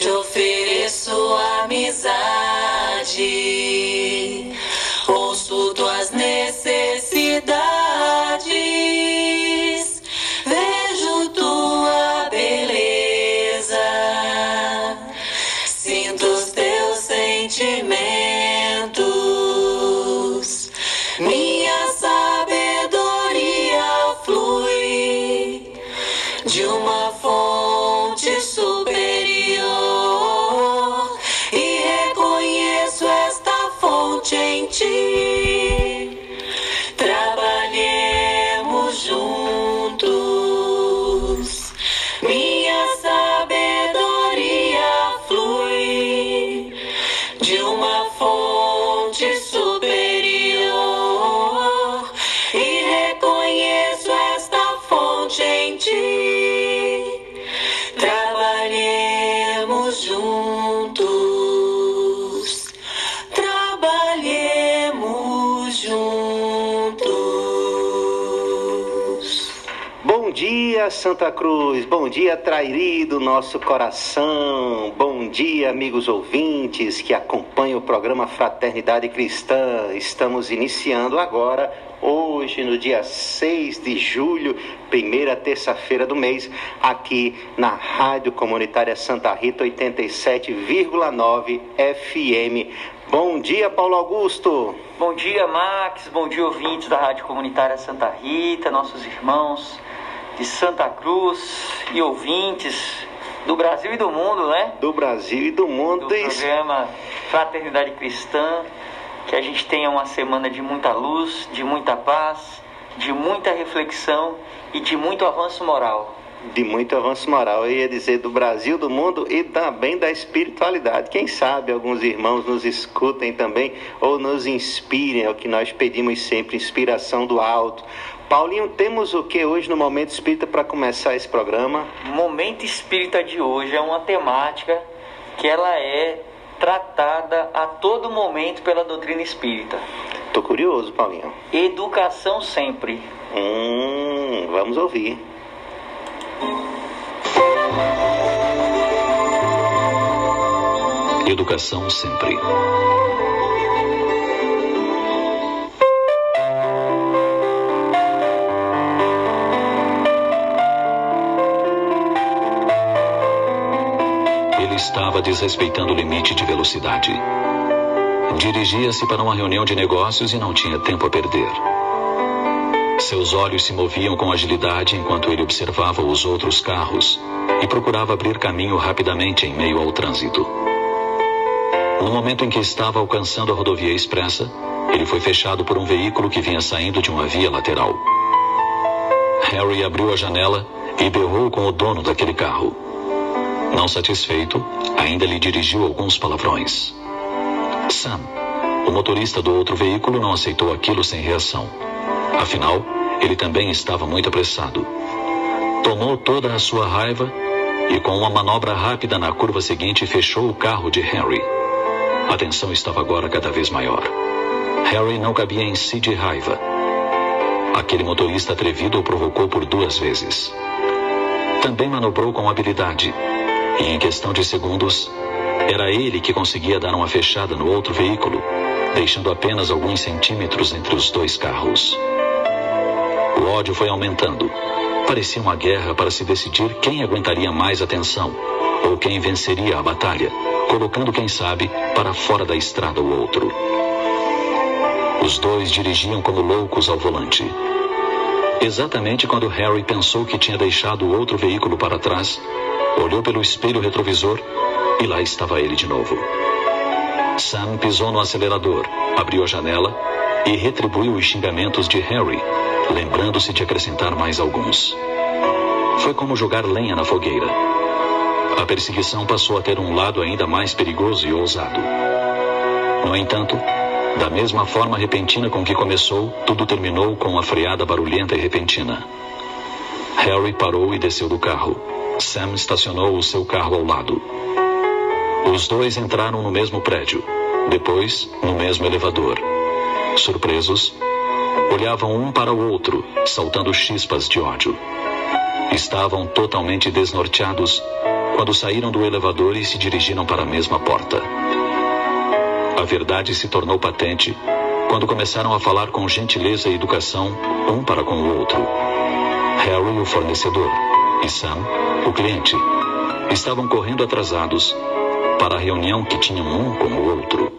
te ofereço amizade, dia, Santa Cruz. Bom dia, Trairi do nosso coração. Bom dia, amigos ouvintes que acompanham o programa Fraternidade Cristã. Estamos iniciando agora, hoje, no dia 6 de julho, primeira terça-feira do mês, aqui na Rádio Comunitária Santa Rita 87,9 FM. Bom dia, Paulo Augusto. Bom dia, Max. Bom dia, ouvintes da Rádio Comunitária Santa Rita, nossos irmãos de Santa Cruz e ouvintes do Brasil e do mundo, né? Do Brasil e do mundo. Do programa Fraternidade Cristã. Que a gente tenha uma semana de muita luz, de muita paz, de muita reflexão e de muito avanço moral. de muito avanço moral. Eu ia dizer do Brasil, do mundo e também da espiritualidade. Quem sabe alguns irmãos nos escutem também ou nos inspirem, é o que nós pedimos sempre, inspiração do alto. Paulinho, temos o que hoje no Momento Espírita para começar esse programa? Momento Espírita de hoje é uma temática que ela é tratada a todo momento pela doutrina espírita. Tô curioso, Paulinho. Educação sempre. Hum, vamos ouvir. Educação sempre. Estava desrespeitando o limite de velocidade. Dirigia-se para uma reunião de negócios e não tinha tempo a perder. Seus olhos se moviam com agilidade enquanto ele observava os outros carros e procurava abrir caminho rapidamente em meio ao trânsito. No momento em que estava alcançando a rodovia expressa, ele foi fechado por um veículo que vinha saindo de uma via lateral. Harry abriu a janela e berrou com o dono daquele carro. Não satisfeito, ainda lhe dirigiu alguns palavrões. Sam, o motorista do outro veículo, não aceitou aquilo sem reação. Afinal, ele também estava muito apressado. Tomou toda a sua raiva e, com uma manobra rápida na curva seguinte, fechou o carro de Harry. A tensão estava agora cada vez maior. Harry não cabia em si de raiva. Aquele motorista atrevido o provocou por duas vezes. Também manobrou com habilidade, e em questão de segundos, era ele que conseguia dar uma fechada no outro veículo, deixando apenas alguns centímetros entre os dois carros. O ódio foi aumentando. Parecia uma guerra para se decidir quem aguentaria mais a tensão ou quem venceria a batalha, colocando, quem sabe, para fora da estrada o outro. Os dois dirigiam como loucos ao volante. Exatamente quando Harry pensou que tinha deixado o outro veículo para trás, olhou pelo espelho retrovisor e lá estava ele de novo. Sam pisou no acelerador, abriu a janela e retribuiu os xingamentos de Harry, lembrando-se de acrescentar mais alguns. Foi como jogar lenha na fogueira. A perseguição passou a ter um lado ainda mais perigoso e ousado. No entanto, da mesma forma repentina com que começou, tudo terminou com uma freada barulhenta e repentina. Harry parou e desceu do carro. Sam estacionou o seu carro ao lado. Os dois entraram no mesmo prédio, depois no mesmo elevador. Surpresos, olhavam um para o outro, saltando chispas de ódio. Estavam totalmente desnorteados quando saíram do elevador e se dirigiram para a mesma porta. A verdade se tornou patente quando começaram a falar com gentileza e educação um para com o outro. Harry, o fornecedor, e Sam, o cliente, estavam correndo atrasados para a reunião que tinham um com o outro.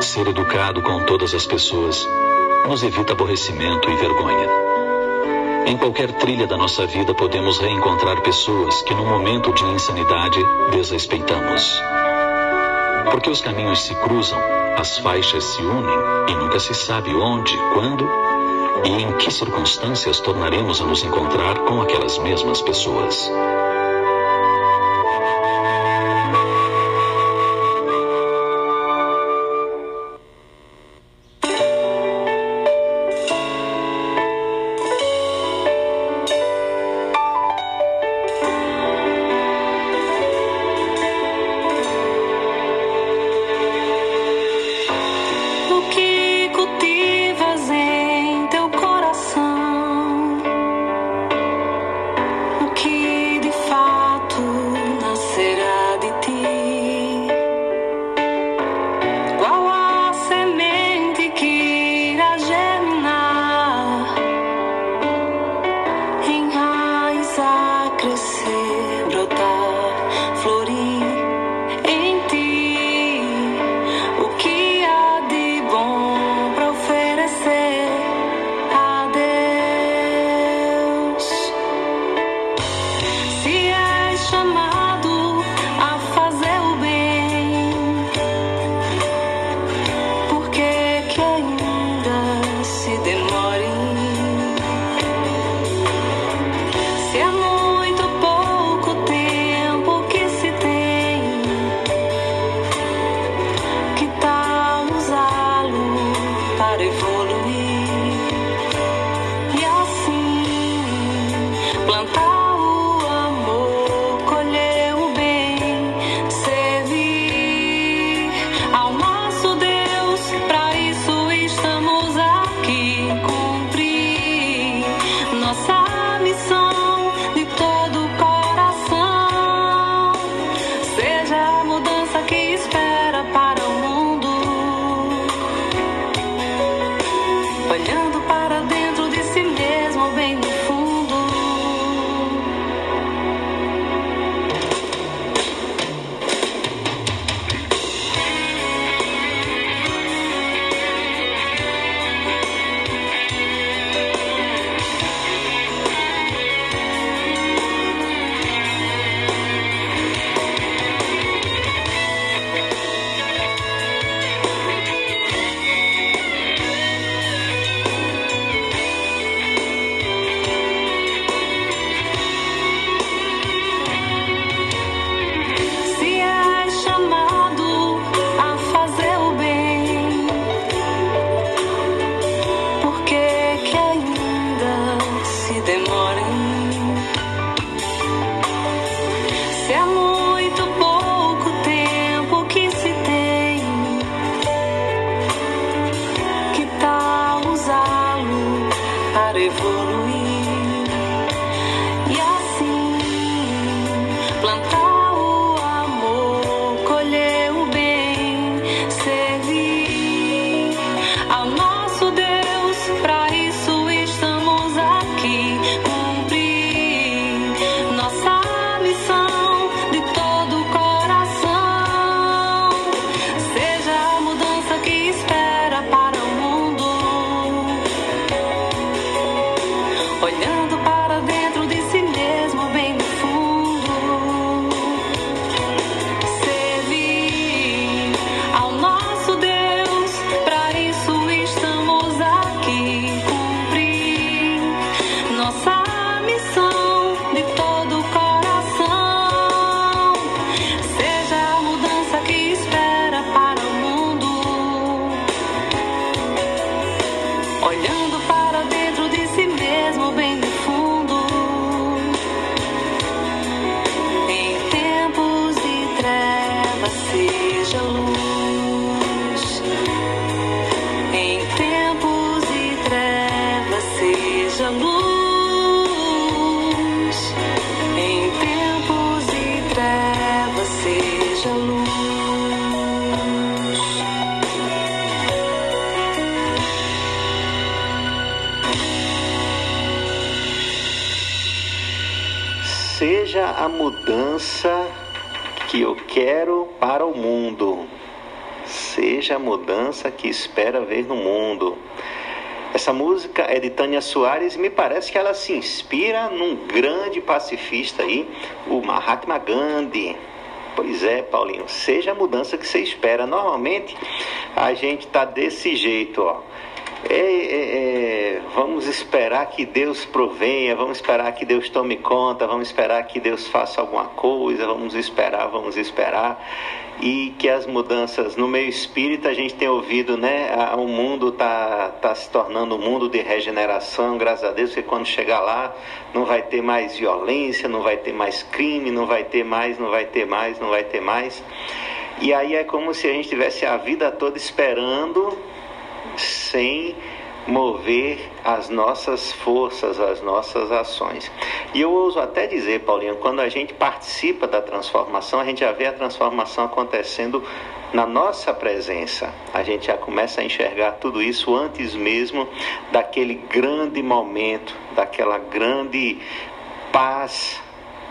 Ser educado com todas as pessoas nos evita aborrecimento e vergonha. Em qualquer trilha da nossa vida podemos reencontrar pessoas que no momento de insanidade desrespeitamos. Porque os caminhos se cruzam, as faixas se unem e nunca se sabe onde, quando e em que circunstâncias tornaremos a nos encontrar com aquelas mesmas pessoas. Que espera ver no mundo. Essa música é de Tânia Soares e me parece que ela se inspira num grande pacifista aí, o Mahatma Gandhi. Pois é, Paulinho, seja a mudança que você espera. Normalmente a gente tá desse jeito, ó. É, é, é, vamos esperar que Deus provenha, vamos esperar que Deus tome conta, vamos esperar que Deus faça alguma coisa, vamos esperar, vamos esperar. E que as mudanças no meio espírita a gente tem ouvido, né? O mundo está tá se tornando um mundo de regeneração, graças a Deus, porque quando chegar lá não vai ter mais violência, não vai ter mais crime, não vai ter mais, não vai ter mais, não vai ter mais. E aí é como se a gente tivesse a vida toda esperando sem mover as nossas forças, as nossas ações. E eu ouso até dizer, Paulinho, quando a gente participa da transformação, a gente já vê a transformação acontecendo na nossa presença. A gente já começa a enxergar tudo isso antes mesmo daquele grande momento, daquela grande paz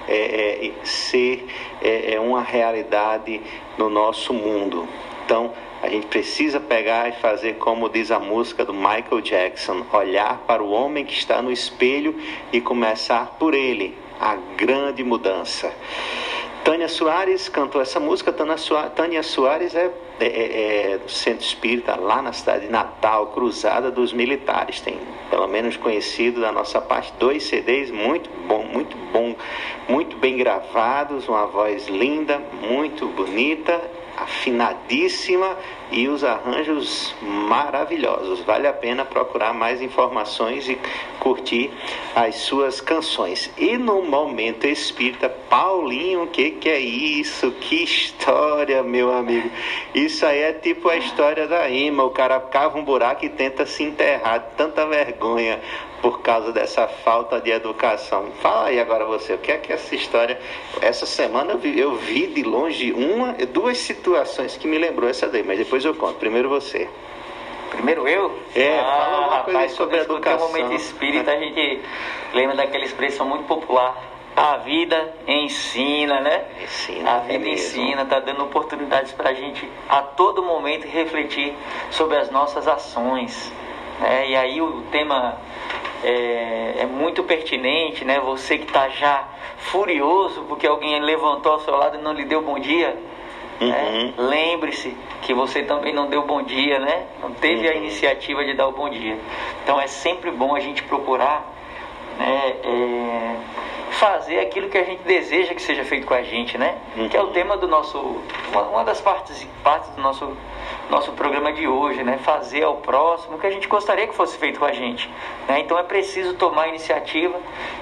é, é, ser é, é uma realidade no nosso mundo. Então, a gente precisa pegar e fazer como diz a música do Michael Jackson: olhar para o homem que está no espelho e começar por ele a grande mudança. Tânia Soares cantou essa música. Tânia Soares é, é, é, é, do Centro Espírita, lá na cidade de Natal, Cruzada dos Militares. Tem, pelo menos conhecido da nossa parte, dois CDs muito bom, muito bom, muito bem gravados, uma voz linda, muito bonita afinadíssima e os arranjos maravilhosos. Vale a pena procurar mais informações e curtir as suas canções. E no momento espírita, Paulinho, o que, que é isso? Que história, meu amigo. Isso aí é tipo a história da Ima. O cara cava um buraco e tenta se enterrar. Tanta vergonha por causa dessa falta de educação. Fala aí agora você, o que é que essa história. Essa semana eu vi, eu vi de longe uma, duas situações que me lembrou essa daí, mas depois eu conto. Primeiro você. Primeiro eu? É, ah, fala rapaz, coisa sobre quando eu escutei educação. o momento espírita, a gente lembra daquela expressão muito popular. A vida ensina, né? Ensina, A vida é ensina, tá dando oportunidades para a gente a todo momento refletir sobre as nossas ações. Né? E aí o tema é, é muito pertinente, né? Você que está já furioso porque alguém levantou ao seu lado e não lhe deu bom dia. Né? Uhum. Lembre-se que você também não deu bom dia, né? Não teve a Uhum. iniciativa de dar o bom dia. Então é sempre bom a gente procurar né, é, fazer aquilo que a gente deseja que seja feito com a gente, né? Que é o tema do nosso, uma, uma das partes, partes do nosso, nosso programa de hoje, né? Fazer ao próximo o que a gente gostaria que fosse feito com a gente. Né? Então é preciso tomar a iniciativa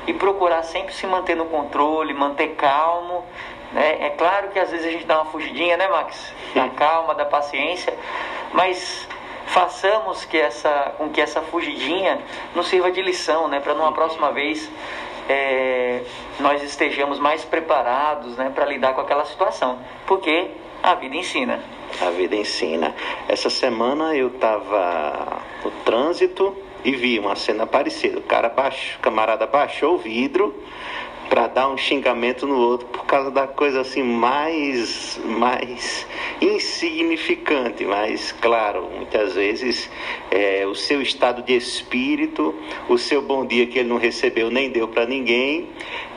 e procurar sempre se manter no controle, manter calmo. Né? É claro que às vezes a gente dá uma fugidinha, né, Max? Da calma, da paciência, mas façamos que essa, com que essa fugidinha nos sirva de lição, né? Para numa próxima vez é, nós estejamos mais preparados, né? Para lidar com aquela situação, porque a vida ensina. A vida ensina. Essa semana eu estava no trânsito e vi uma cena parecida. O cara baixo, o camarada baixou o vidro para dar um xingamento no outro por causa da coisa assim mais mais insignificante, mas claro, muitas vezes é, o seu estado de espírito, o seu bom dia que ele não recebeu nem deu para ninguém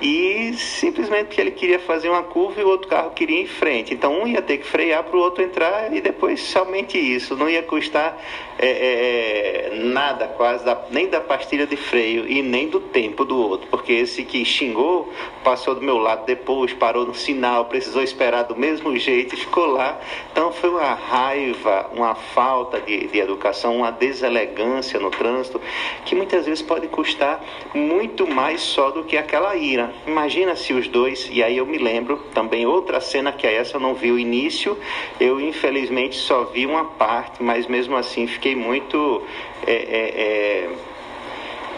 e simplesmente porque ele queria fazer uma curva e o outro carro queria ir em frente. Então um ia ter que frear para o outro entrar e depois somente isso. Não ia custar é, é, nada quase, da- nem da pastilha de freio e nem do tempo do outro, porque esse que xingou passou do meu lado depois, parou no sinal, precisou esperar do mesmo jeito e ficou lá. Então foi uma raiva, uma falta de, de educação, uma deselegância no trânsito que muitas vezes pode custar muito mais só do que aquela ira. Imagina se os dois, e aí eu me lembro também outra cena que é essa, eu não vi o início, eu infelizmente só vi uma parte, mas mesmo assim fiquei muito. é, é, é,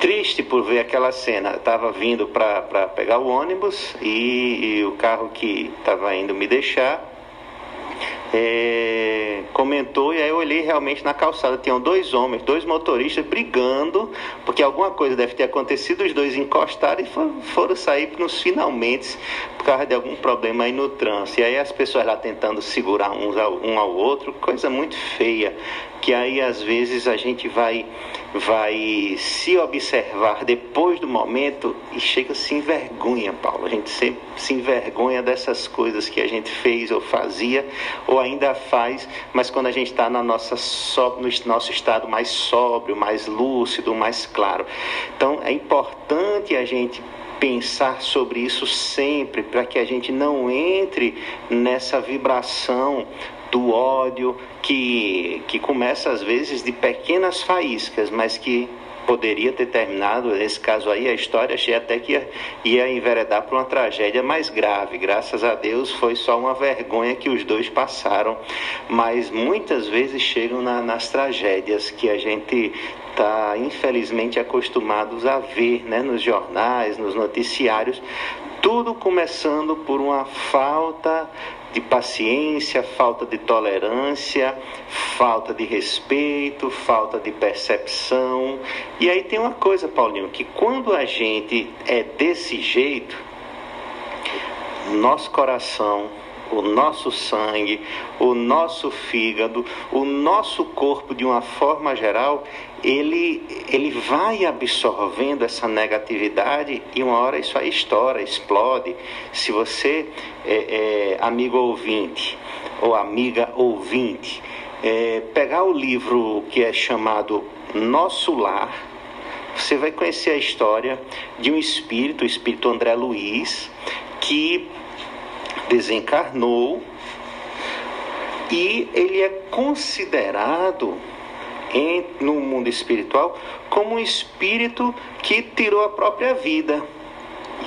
triste por ver aquela cena. Estava vindo para pegar o ônibus e, e o carro que estava indo me deixar é, comentou e aí eu olhei realmente na calçada. Tinham dois homens, dois motoristas brigando, porque alguma coisa deve ter acontecido, os dois encostaram e foram, foram sair nos finalmente por causa de algum problema aí no trânsito. E aí as pessoas lá tentando segurar uns ao, um ao outro, coisa muito feia, que aí às vezes a gente vai, vai se observar depois do momento e chega se envergonha, Paulo. A gente sempre se envergonha dessas coisas que a gente fez ou fazia ou ainda faz, mas quando a gente está no nosso estado mais sóbrio, mais lúcido, mais claro. Então é importante a gente pensar sobre isso sempre, para que a gente não entre nessa vibração do ódio que, que começa às vezes de pequenas faíscas, mas que poderia ter terminado, nesse caso aí, a história achei até que ia, ia enveredar para uma tragédia mais grave. Graças a Deus foi só uma vergonha que os dois passaram, mas muitas vezes chegam na, nas tragédias que a gente está infelizmente acostumados a ver né, nos jornais, nos noticiários, tudo começando por uma falta de paciência, falta de tolerância, falta de respeito, falta de percepção. E aí tem uma coisa, Paulinho, que quando a gente é desse jeito, nosso coração, o nosso sangue, o nosso fígado, o nosso corpo de uma forma geral, ele, ele vai absorvendo essa negatividade e uma hora isso aí estoura, explode. Se você, é, é, amigo ouvinte ou amiga ouvinte, é, pegar o livro que é chamado Nosso Lar, você vai conhecer a história de um espírito, o espírito André Luiz, que desencarnou e ele é considerado em, no mundo espiritual como um espírito que tirou a própria vida.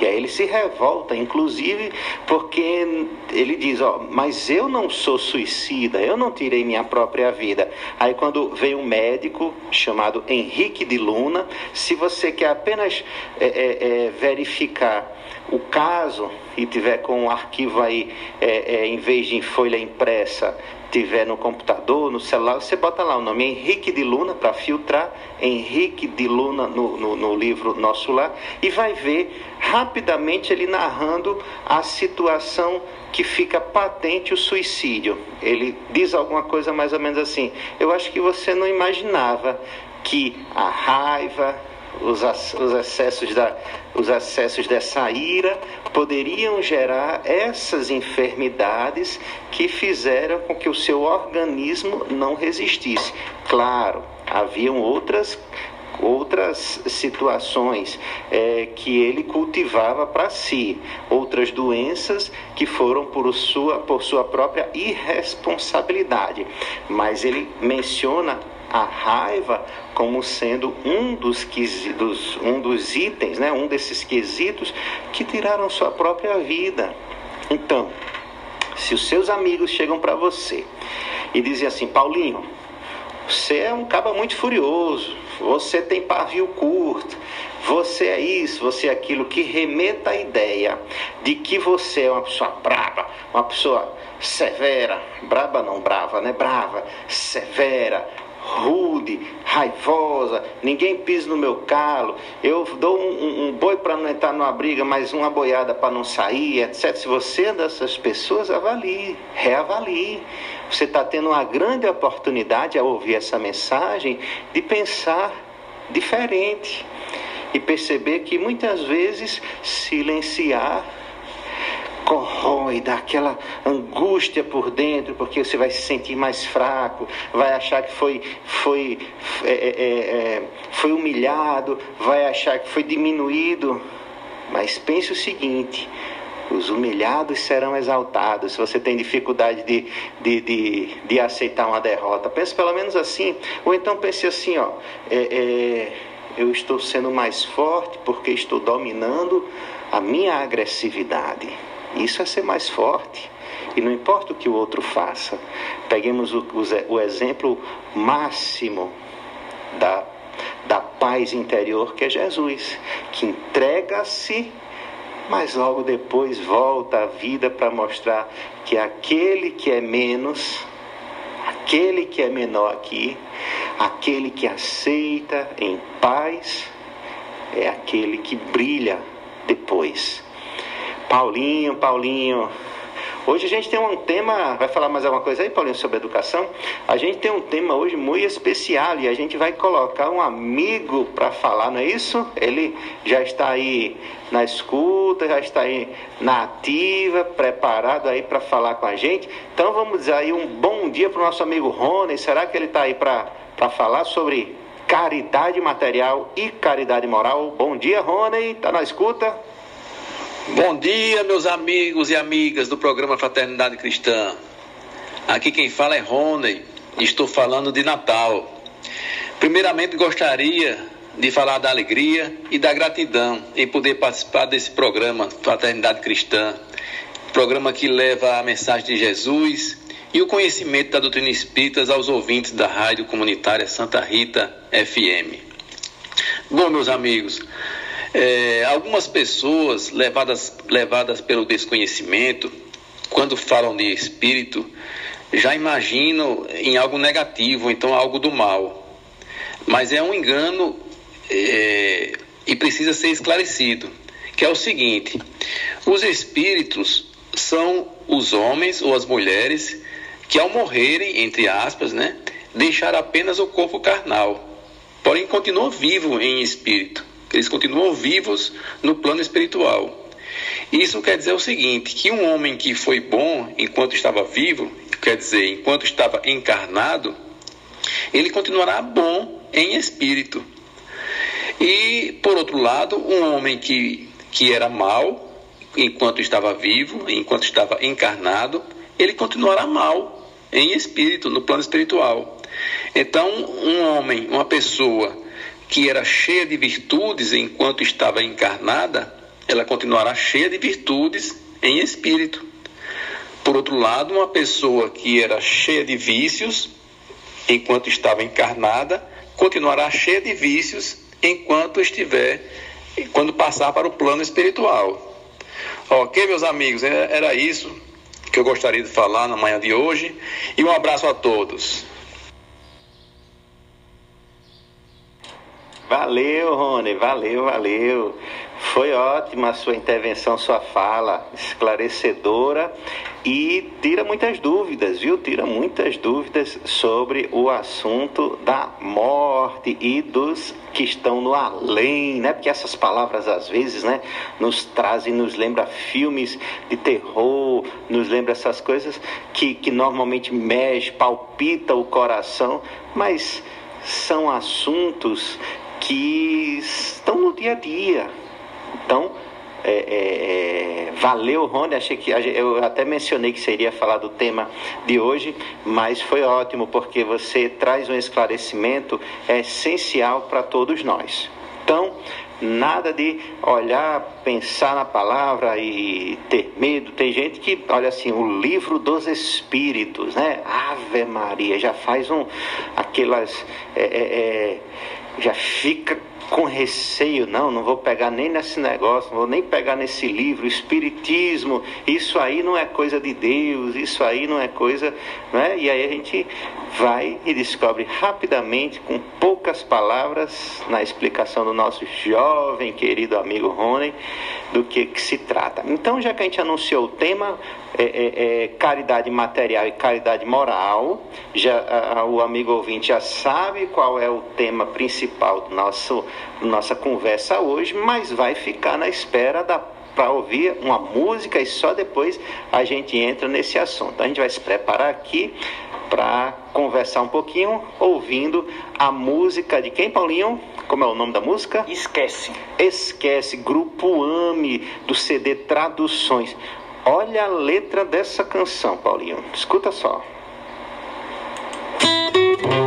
E aí ele se revolta, inclusive, porque ele diz, ó, mas eu não sou suicida, eu não tirei minha própria vida. Aí quando vem um médico chamado Henrique de Luna, se você quer apenas é, é, é, verificar o caso e tiver com um arquivo aí, é, é, em vez de em folha impressa, tiver no computador, no celular, você bota lá o nome Henrique de Luna para filtrar, Henrique de Luna no, no, no, livro Nosso Lar, e vai ver rapidamente ele narrando a situação que fica patente o suicídio. Ele diz alguma coisa mais ou menos assim: Eu acho que você não imaginava que a raiva, os, os, excessos da, os excessos dessa ira poderiam gerar essas enfermidades que fizeram com que o seu organismo não resistisse. Claro, haviam outras outras situações é, que ele cultivava para si, outras doenças que foram por sua, por sua própria irresponsabilidade. Mas ele menciona a raiva como sendo um dos, quesitos, um dos itens, né, um desses quesitos que tiraram sua própria vida. Então, se os seus amigos chegam para você e dizem assim, Paulinho, você é um caba muito furioso, você tem pavio curto, você é isso, você é aquilo, que remeta a ideia de que você é uma pessoa brava, uma pessoa severa, braba não brava, né? Brava, severa, rude, raivosa, ninguém pisa no meu calo, eu dou um, um, um boi para não entrar numa briga, mas uma boiada para não sair, etc. Se você é dessas pessoas, avalie, reavalie. Você está tendo uma grande oportunidade ao ouvir essa mensagem de pensar diferente e perceber que muitas vezes silenciar corrói, dá aquela angústia por dentro, porque você vai se sentir mais fraco, vai achar que foi, foi, é, é, é, é, foi humilhado, vai achar que foi diminuído. Mas pense o seguinte: os humilhados serão exaltados. Se você tem dificuldade de, de, de, de aceitar uma derrota, pense pelo menos assim. Ou então pense assim: ó, é, é, eu estou sendo mais forte porque estou dominando a minha agressividade. Isso é ser mais forte. E não importa o que o outro faça. Peguemos o, o, o exemplo máximo da, da paz interior que é Jesus, que entrega-se, mas logo depois volta à vida para mostrar que aquele que é menos, aquele que é menor aqui, aquele que aceita em paz, é aquele que brilha depois. Paulinho, Paulinho, Hoje a gente tem um tema, vai falar mais alguma coisa aí, Paulinho, sobre educação? A gente tem um tema hoje muito especial e a gente vai colocar um amigo para falar, não é isso? Ele já está aí na escuta, já está aí na ativa, preparado aí para falar com a gente. Então vamos dizer aí um bom dia para o nosso amigo Rony. Será que ele está aí para falar sobre caridade material e caridade moral? Bom dia, Rony. Está na escuta? Bom dia, meus amigos e amigas do programa Fraternidade Cristã. Aqui quem fala é Rony, estou falando de Natal. Primeiramente, gostaria de falar da alegria e da gratidão em poder participar desse programa Fraternidade Cristã, programa que leva a mensagem de Jesus e o conhecimento da doutrina espírita aos ouvintes da rádio comunitária Santa Rita FM. Bom, meus amigos, é, algumas pessoas, levadas, levadas pelo desconhecimento, quando falam de espírito, já imaginam em algo negativo, então algo do mal. Mas é um engano é, e precisa ser esclarecido, que é o seguinte: os espíritos são os homens ou as mulheres que ao morrerem, entre aspas, né, deixaram apenas o corpo carnal, porém continuam vivos em espírito eles continuam vivos no plano espiritual. Isso quer dizer o seguinte, que um homem que foi bom enquanto estava vivo, quer dizer, enquanto estava encarnado, ele continuará bom em espírito. E, por outro lado, um homem que, que era mau enquanto estava vivo, enquanto estava encarnado, ele continuará mal em espírito, no plano espiritual. Então, um homem, uma pessoa que era cheia de virtudes enquanto estava encarnada, ela continuará cheia de virtudes em espírito. Por outro lado, uma pessoa que era cheia de vícios enquanto estava encarnada, continuará cheia de vícios enquanto estiver, quando passar para o plano espiritual. Ok, meus amigos, é, era isso que eu gostaria de falar na manhã de hoje. E um abraço a todos. Valeu, Rony, valeu, valeu. Foi ótima a sua intervenção, sua fala, esclarecedora e tira muitas dúvidas, viu? Tira muitas dúvidas sobre o assunto da morte e dos que estão no além, né? Porque essas palavras às vezes, né, nos trazem, nos lembra filmes de terror, nos lembra essas coisas que, que normalmente mexe, palpita o coração, mas são assuntos que estão no dia a dia. Então, é, é, é, valeu, Rony. Achei que eu até mencionei que seria falar do tema de hoje, mas foi ótimo porque você traz um esclarecimento essencial para todos nós. Então, nada de olhar, pensar na palavra e ter medo. Tem gente que, olha assim, o livro dos Espíritos, né? Ave Maria, já faz um aquelas é, é, é já fica com receio, não, não vou pegar nem nesse negócio, não vou nem pegar nesse livro, espiritismo, isso aí não é coisa de Deus, isso aí não é coisa, né? E aí a gente vai e descobre rapidamente, com poucas palavras, na explicação do nosso jovem querido amigo Rony, do que, que se trata. Então, já que a gente anunciou o tema, é, é, é, caridade material e caridade moral, já a, o amigo ouvinte já sabe qual é o tema principal do nosso nossa conversa hoje, mas vai ficar na espera da para ouvir uma música e só depois a gente entra nesse assunto. A gente vai se preparar aqui para conversar um pouquinho, ouvindo a música de quem, Paulinho? Como é o nome da música? Esquece. Esquece, Grupo AME, do CD Traduções. Olha a letra dessa canção, Paulinho. Escuta só. Esquece,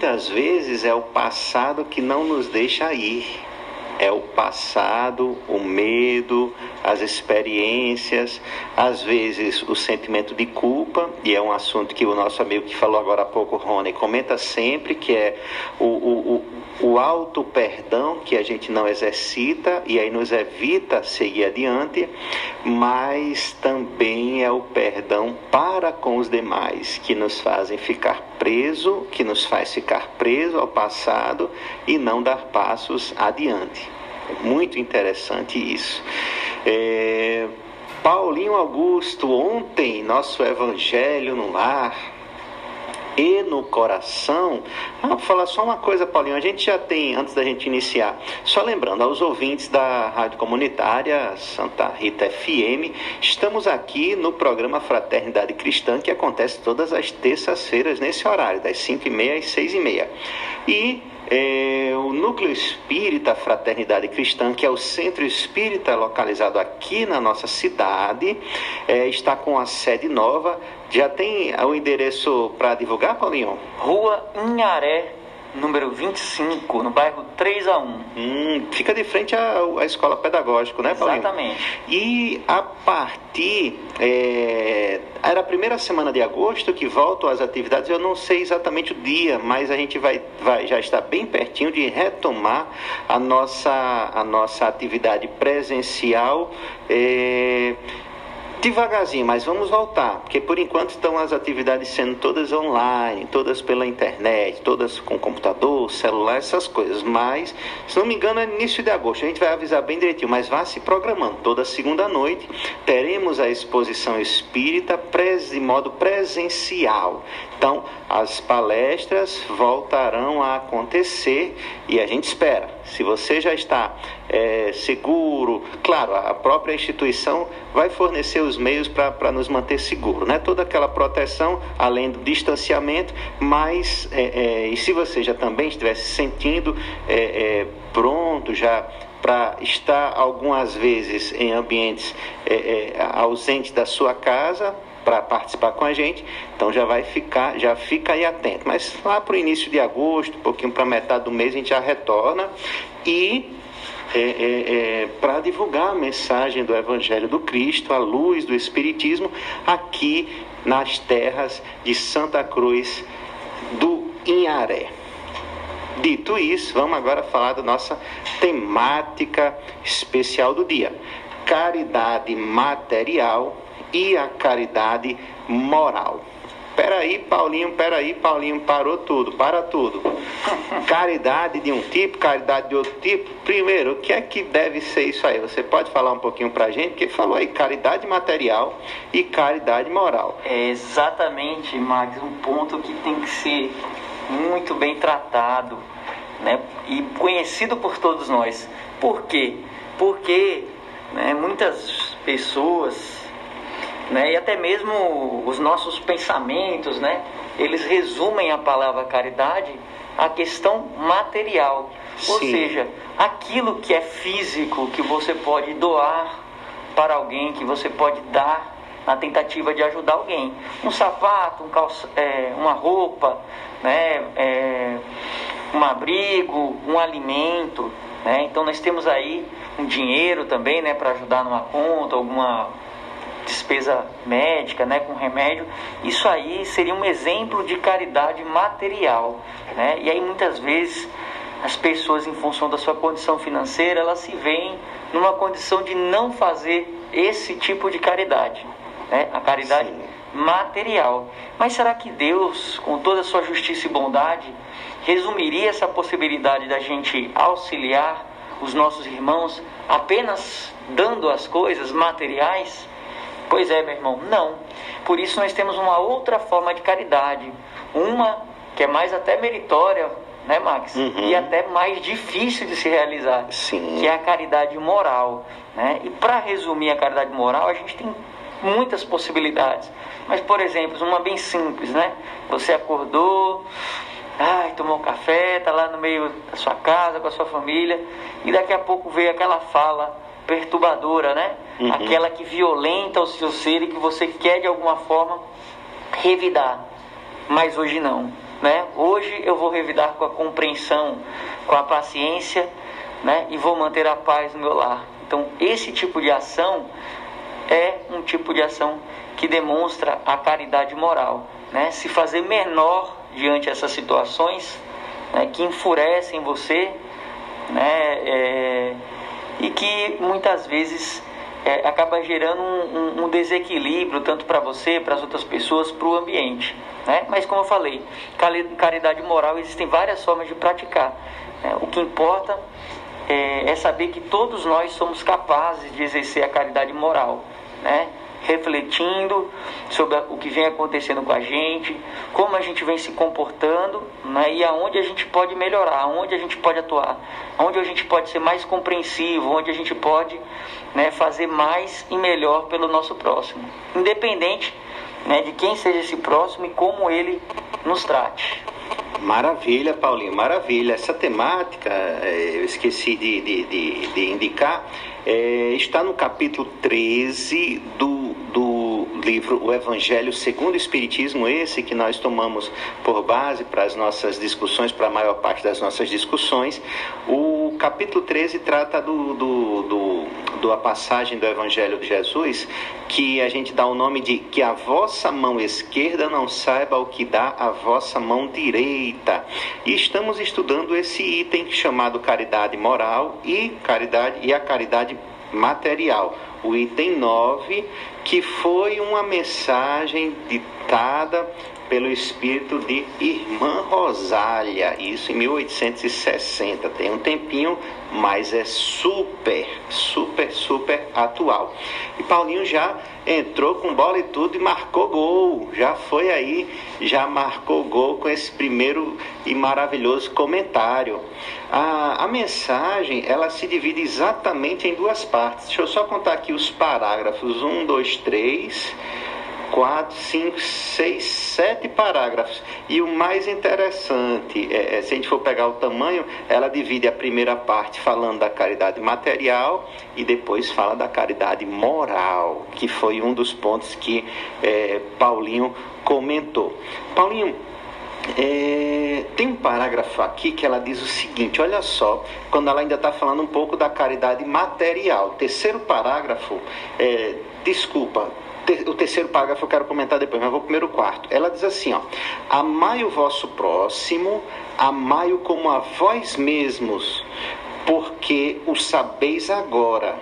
muitas vezes é o passado que não nos deixa ir. É o passado, o medo, as experiências, às vezes o sentimento de culpa, e é um assunto que o nosso amigo que falou agora há pouco, Rony, comenta sempre, que é o, o, o, o auto-perdão que a gente não exercita e aí nos evita seguir adiante, mas também é o perdão para com os demais, que nos fazem ficar preso, que nos faz ficar preso ao passado e não dar passos adiante. Muito interessante isso. É, Paulinho Augusto, ontem, nosso Evangelho no lar e no coração. Ah, vou falar só uma coisa, Paulinho. A gente já tem, antes da gente iniciar, só lembrando aos ouvintes da Rádio Comunitária Santa Rita FM, estamos aqui no programa Fraternidade Cristã, que acontece todas as terças-feiras nesse horário, das 5h30 às 6h30. E é, o Núcleo Espírita Fraternidade Cristã, que é o centro espírita localizado aqui na nossa cidade, é, está com a sede nova. Já tem o endereço para divulgar, Paulinho? Rua Inharé, número 25, no bairro 3 a 1. Hum, fica de frente à, à escola pedagógica, né, Paulinho? Exatamente. E a partir. é, era a primeira semana de agosto que voltam as atividades. Eu não sei exatamente o dia, mas a gente vai, vai já está bem pertinho de retomar a nossa, a nossa atividade presencial. é, Devagarzinho, mas vamos voltar, porque por enquanto estão as atividades sendo todas online, todas pela internet, todas com computador, celular, essas coisas. Mas, se não me engano, é início de agosto. A gente vai avisar bem direitinho, mas vá se programando. Toda segunda noite teremos a exposição espírita de modo presencial. Então, as palestras voltarão a acontecer e a gente espera. Se você já está é, seguro, claro, a própria instituição vai fornecer os meios para nos manter seguros, né? Toda aquela proteção, além do distanciamento, mas é, é, e se você já também estiver se sentindo é, é, pronto já para estar algumas vezes em ambientes é, ausentes da sua casa para participar com a gente, então já vai ficar, já fica aí atento. Mas lá para o início de agosto, um pouquinho para metade do mês, a gente já retorna e é, é, é, para divulgar a mensagem do Evangelho do Cristo, a luz do Espiritismo, aqui nas terras de Santa Cruz do Inharé. Dito isso, vamos agora falar da nossa temática especial do dia: caridade material e a caridade moral. peraí, Paulinho, peraí, Paulinho, parou tudo, para tudo. Caridade de um tipo, caridade de outro tipo. Primeiro, o que é que deve ser isso aí? Você pode falar um pouquinho pra gente? Porque falou aí caridade material e caridade moral. É exatamente, Max, um ponto que tem que ser muito bem tratado né? e conhecido por todos nós. Por quê? Porque né, muitas pessoas né, e até mesmo os nossos pensamentos, né, eles resumem a palavra caridade à questão material. Ou Sim. seja, aquilo que é físico, que você pode doar para alguém, que você pode dar na tentativa de ajudar alguém. Um sapato, um calça, é, uma roupa, né, é, um abrigo, um alimento. Né? Então nós temos aí um dinheiro também né, para ajudar numa conta, alguma despesa médica, né, com remédio, isso aí seria um exemplo de caridade material, né? E aí muitas vezes as pessoas, em função da sua condição financeira, elas se veem numa condição de não fazer esse tipo de caridade, né? A caridade Sim. material. Mas será que Deus, com toda a sua justiça e bondade, resumiria essa possibilidade da gente auxiliar os nossos irmãos apenas dando as coisas materiais? Pois é, meu irmão, não. Por isso nós temos uma outra forma de caridade, uma que é mais até meritória, né, Max? Uhum. E até mais difícil de se realizar, Sim. que é a caridade moral, né? E para resumir a caridade moral, a gente tem muitas possibilidades. Mas, por exemplo, uma bem simples, né? Você acordou, ai, tomou um café, tá lá no meio da sua casa com a sua família, e daqui a pouco veio aquela fala perturbadora, né? Uhum. Aquela que violenta o seu ser e que você quer de alguma forma revidar. Mas hoje não, né? Hoje eu vou revidar com a compreensão, com a paciência, né? E vou manter a paz no meu lar. Então, esse tipo de ação é um tipo de ação que demonstra a caridade moral, né? Se fazer menor diante dessas situações né, que enfurecem você, né? é, e que muitas vezes é, acaba gerando um, um- desequilíbrio tanto para você, para as outras pessoas, para o ambiente. Né? Mas como eu falei, caridade moral existem várias formas de praticar. né? O que importa é, é saber que todos nós somos capazes de exercer a caridade moral, né? Refletindo sobre o que vem acontecendo com a gente, como a gente vem se comportando né? e aonde a gente pode melhorar, aonde a gente pode atuar, aonde a gente pode ser mais compreensivo, onde a gente pode né, fazer mais e melhor pelo nosso próximo, independente né, de quem seja esse próximo e como ele nos trate. Maravilha, Paulinho, maravilha. Essa temática, eh, eu esqueci de, de, de, de indicar, eh, está no capítulo 13 do, do livro O Evangelho segundo o Espiritismo, esse que nós tomamos por base para as nossas discussões, para a maior parte das nossas discussões. O capítulo 13 trata do, do, do, do a passagem do Evangelho de Jesus, que a gente dá o nome de que a vossa mão esquerda não saiba o que dá a vossa mão direita. E estamos estudando esse item chamado caridade moral e caridade e a caridade material. O item 9, que foi uma mensagem ditada pelo espírito de Irmã Rosália, isso em 1860. Tem um tempinho, mas é super, super, super atual. E Paulinho já entrou com bola e tudo e marcou gol. Já foi aí, já marcou gol com esse primeiro e maravilhoso comentário. A, a mensagem, ela se divide exatamente em duas partes. Deixa eu só contar aqui os parágrafos. Um, dois, três quatro, cinco, seis, sete parágrafos. E o mais interessante, é, é, se a gente for pegar o tamanho, ela divide a primeira parte falando da caridade material e depois fala da caridade moral, que foi um dos pontos que é, Paulinho comentou. Paulinho, é, tem um parágrafo aqui que ela diz o seguinte: olha só, quando ela ainda está falando um pouco da caridade material. Terceiro parágrafo, é, desculpa, o terceiro parágrafo eu quero comentar depois, mas vou primeiro o quarto. Ela diz assim: ó, amai o vosso próximo, amai-o como a vós mesmos, porque o sabeis agora.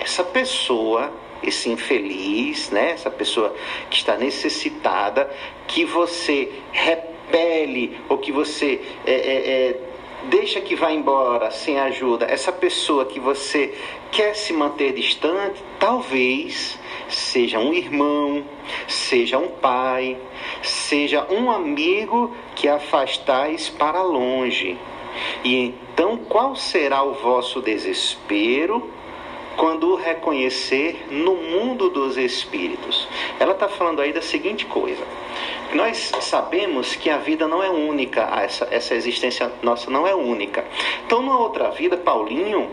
Essa pessoa esse infeliz, né? essa pessoa que está necessitada, que você repele ou que você é, é, é, deixa que vá embora sem ajuda, essa pessoa que você quer se manter distante, talvez seja um irmão, seja um pai, seja um amigo que afastais para longe. E então, qual será o vosso desespero quando o reconhecer no mundo dos espíritos? Ela está falando aí da seguinte coisa. Nós sabemos que a vida não é única, essa, essa existência nossa não é única. Então, numa outra vida, Paulinho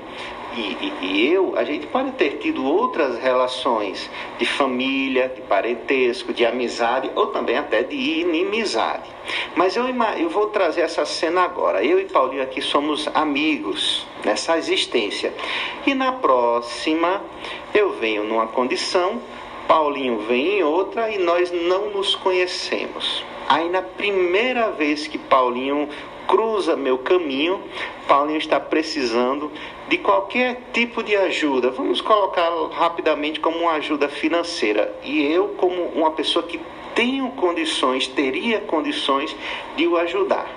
e, e, e, eu, a gente pode ter tido outras relações de família, de parentesco, de amizade ou também até de inimizade. Mas eu, eu vou trazer essa cena agora. Eu e Paulinho aqui somos amigos nessa existência. E na próxima eu venho numa condição, Paulinho vem em outra e nós não nos conhecemos. Aí na primeira vez que Paulinho cruza meu caminho, Paulinho está precisando de qualquer tipo de ajuda. Vamos colocar rapidamente como uma ajuda financeira. E eu, como uma pessoa que tenho condições, teria condições de o ajudar.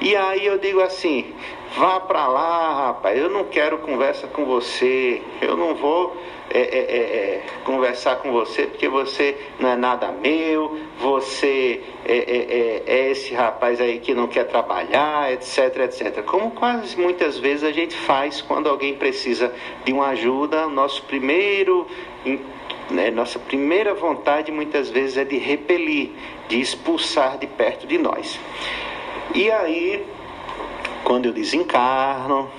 E aí eu digo assim: vá para lá, rapaz, eu não quero conversa com você, eu não vou é, é, é, é, conversar com você porque você não é nada meu, você é, é, esse rapaz aí que não quer trabalhar, etc, etc. Como quase muitas vezes a gente faz quando alguém precisa de uma ajuda, nosso primeiro. Né, nossa primeira vontade muitas vezes é de repelir, de expulsar de perto de nós. E aí, quando eu desencarno,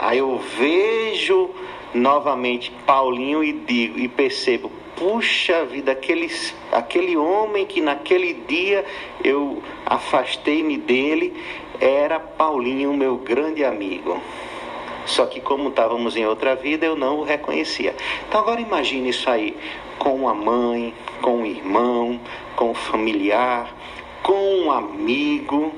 aí eu vejo novamente Paulinho e digo e percebo, puxa vida, aquele, aquele homem que naquele dia eu afastei-me dele, era Paulinho, meu grande amigo. Só que como estávamos em outra vida, eu não o reconhecia. Então agora imagine isso aí, com a mãe, com o irmão, com o familiar, com um amigo.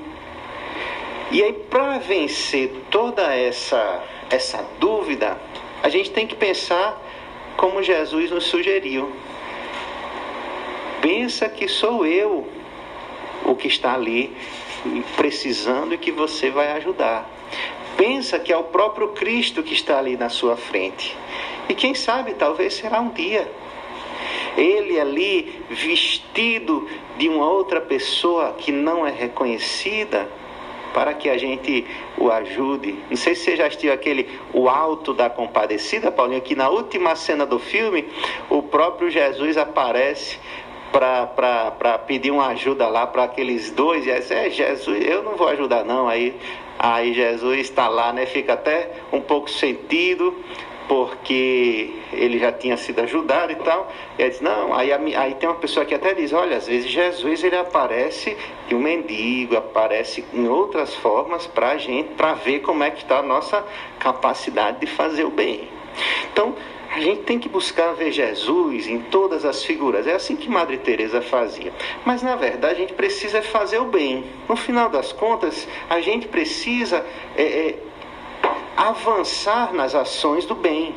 E aí para vencer toda essa essa dúvida, a gente tem que pensar como Jesus nos sugeriu. Pensa que sou eu o que está ali precisando e que você vai ajudar. Pensa que é o próprio Cristo que está ali na sua frente. E quem sabe, talvez será um dia. Ele ali vestido de uma outra pessoa que não é reconhecida, para que a gente o ajude. Não sei se você já assistiu aquele O Alto da Compadecida, Paulinho, que na última cena do filme o próprio Jesus aparece para pedir uma ajuda lá para aqueles dois. E aí, é, Jesus, eu não vou ajudar não. Aí, aí Jesus está lá, né? Fica até um pouco sentido porque ele já tinha sido ajudado e tal. E ele diz, não, aí, aí tem uma pessoa que até diz, olha, às vezes Jesus ele aparece de um mendigo, aparece em outras formas para a gente, para ver como é que está a nossa capacidade de fazer o bem. Então, a gente tem que buscar ver Jesus em todas as figuras. É assim que Madre Teresa fazia. Mas na verdade a gente precisa fazer o bem. No final das contas, a gente precisa é, é, avançar nas ações do bem.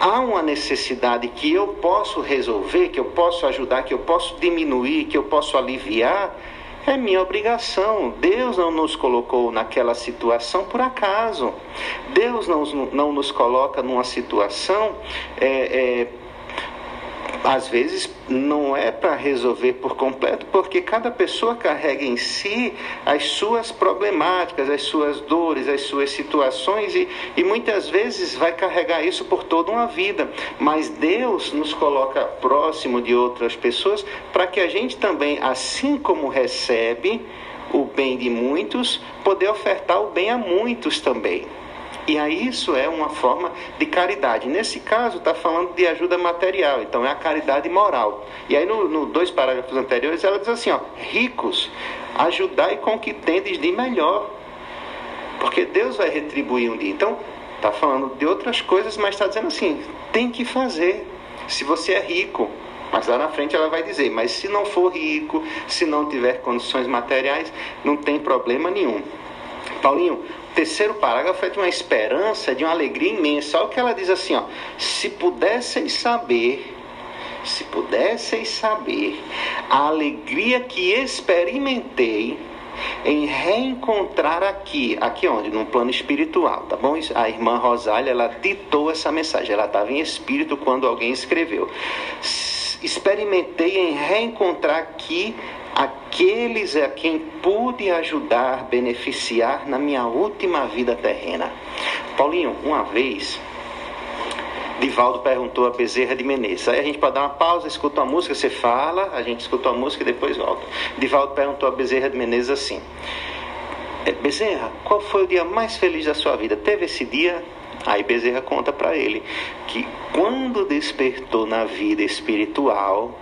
Há uma necessidade que eu posso resolver, que eu posso ajudar, que eu posso diminuir, que eu posso aliviar, é minha obrigação. Deus não nos colocou naquela situação por acaso. Deus não, não nos coloca numa situação é, é, às vezes não é para resolver por completo, porque cada pessoa carrega em si as suas problemáticas, as suas dores, as suas situações e, e muitas vezes vai carregar isso por toda uma vida. Mas Deus nos coloca próximo de outras pessoas para que a gente também, assim como recebe o bem de muitos, poder ofertar o bem a muitos também. E aí isso é uma forma de caridade. Nesse caso, está falando de ajuda material, então é a caridade moral. E aí, nos no dois parágrafos anteriores, ela diz assim: ó, ricos, ajudai com o que tendes de melhor, porque Deus vai retribuir um dia. Então, está falando de outras coisas, mas está dizendo assim: tem que fazer. Se você é rico, mas lá na frente ela vai dizer: mas se não for rico, se não tiver condições materiais, não tem problema nenhum. Paulinho, terceiro parágrafo é de uma esperança, de uma alegria imensa. Olha o que ela diz assim: ó, se pudesseis saber, se pudesseis saber a alegria que experimentei em reencontrar aqui, aqui onde? Num plano espiritual, tá bom? A irmã Rosália, ela ditou essa mensagem, ela estava em espírito quando alguém escreveu. Experimentei em reencontrar aqui aqueles a quem pude ajudar, beneficiar na minha última vida terrena. Paulinho, uma vez Divaldo perguntou a Bezerra de Menezes. Aí a gente pode dar uma pausa, escuta uma música, você fala, a gente escuta uma música e depois volta. Divaldo perguntou a Bezerra de Menezes assim: é, Bezerra, qual foi o dia mais feliz da sua vida? Teve esse dia? Aí Bezerra conta para ele que quando despertou na vida espiritual,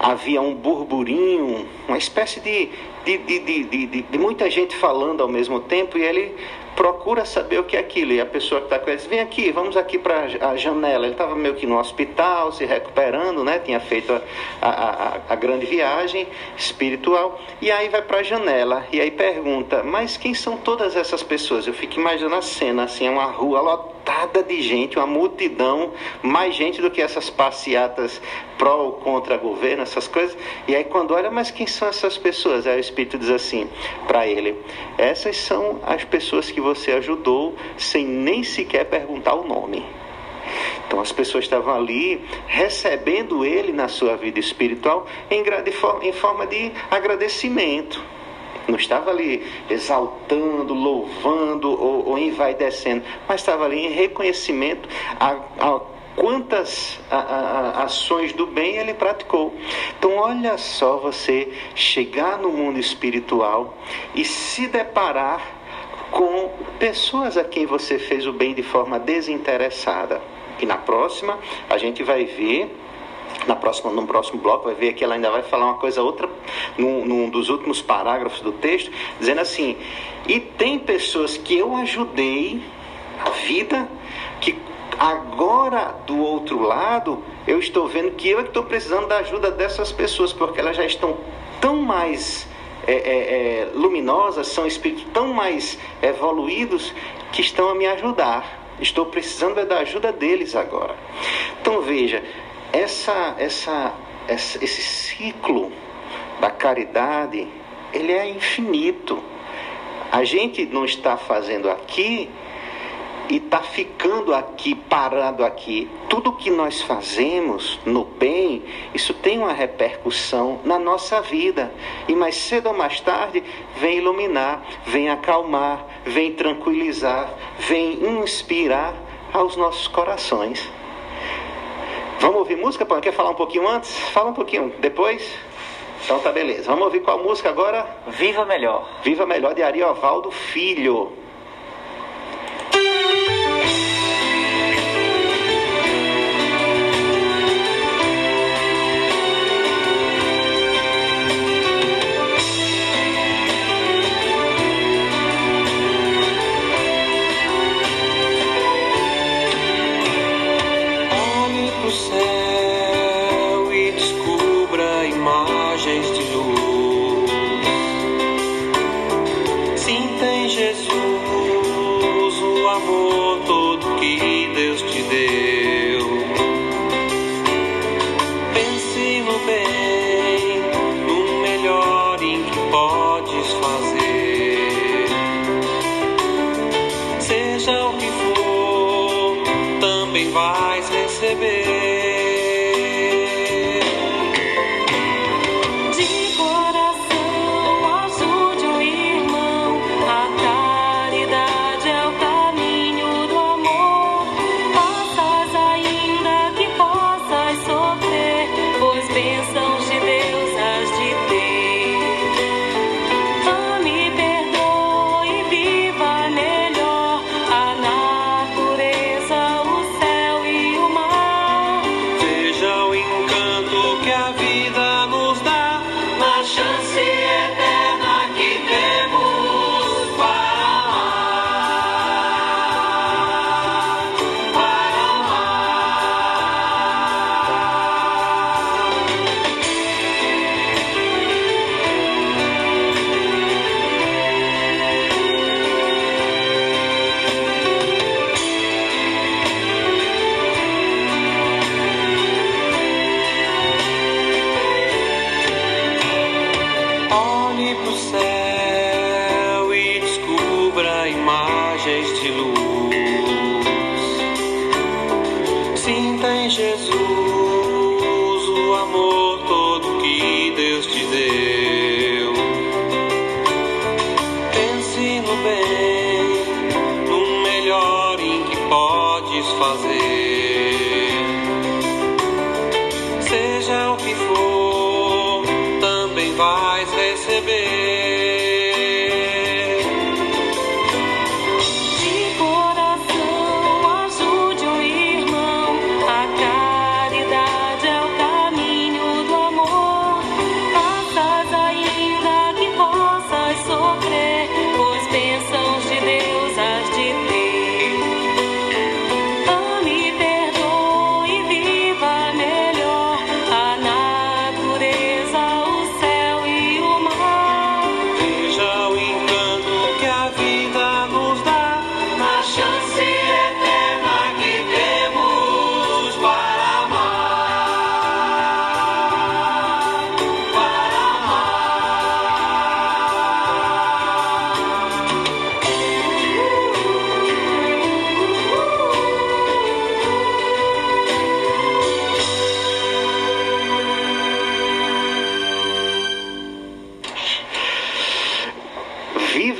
havia um burburinho, uma espécie de, de, de, de, de, muita gente falando ao mesmo tempo, e ele procura saber o que é aquilo. E a pessoa que está com ele diz: Vem aqui, vamos aqui para a janela. Ele estava meio que no hospital, se recuperando, né? tinha feito a, a, a grande viagem espiritual. E aí vai para a janela e aí pergunta: Mas quem são todas essas pessoas? Eu fico imaginando a cena assim: é uma rua lotada de gente, uma multidão, mais gente do que essas passeatas pró ou contra governo, essas coisas. E aí quando olha, mas quem são essas pessoas? Aí o Espírito diz assim para ele: Essas são as pessoas que você ajudou sem nem sequer perguntar o nome. Então as pessoas estavam ali recebendo ele na sua vida espiritual em, em forma de agradecimento. Não estava ali exaltando, louvando ou, ou envaidecendo, mas estava ali em reconhecimento a, a quantas a, a, ações do bem ele praticou. Então, olha só você chegar no mundo espiritual e se deparar com pessoas a quem você fez o bem de forma desinteressada. E na próxima, a gente vai ver na próxima, no próximo bloco, vai ver que ela ainda vai falar uma coisa outra, num, num, dos últimos parágrafos do texto, dizendo assim: e tem pessoas que eu ajudei a vida, que agora do outro lado, eu estou vendo que eu estou precisando da ajuda dessas pessoas, porque elas já estão tão mais é, é, é, luminosas, são espíritos tão mais evoluídos que estão a me ajudar. Estou precisando da ajuda deles agora. Então veja, essa, essa, essa, esse ciclo da caridade, ele é infinito. A gente não está fazendo aqui e está ficando aqui, parado aqui. Tudo que nós fazemos no bem, isso tem uma repercussão na nossa vida. E mais cedo ou mais tarde, vem iluminar, vem acalmar, vem tranquilizar, vem inspirar aos nossos corações. Vamos ouvir música? Quer falar um pouquinho antes? Fala um pouquinho depois. Então tá beleza. Vamos ouvir qual música agora? Viva Melhor. Viva Melhor de Ariovaldo Filho.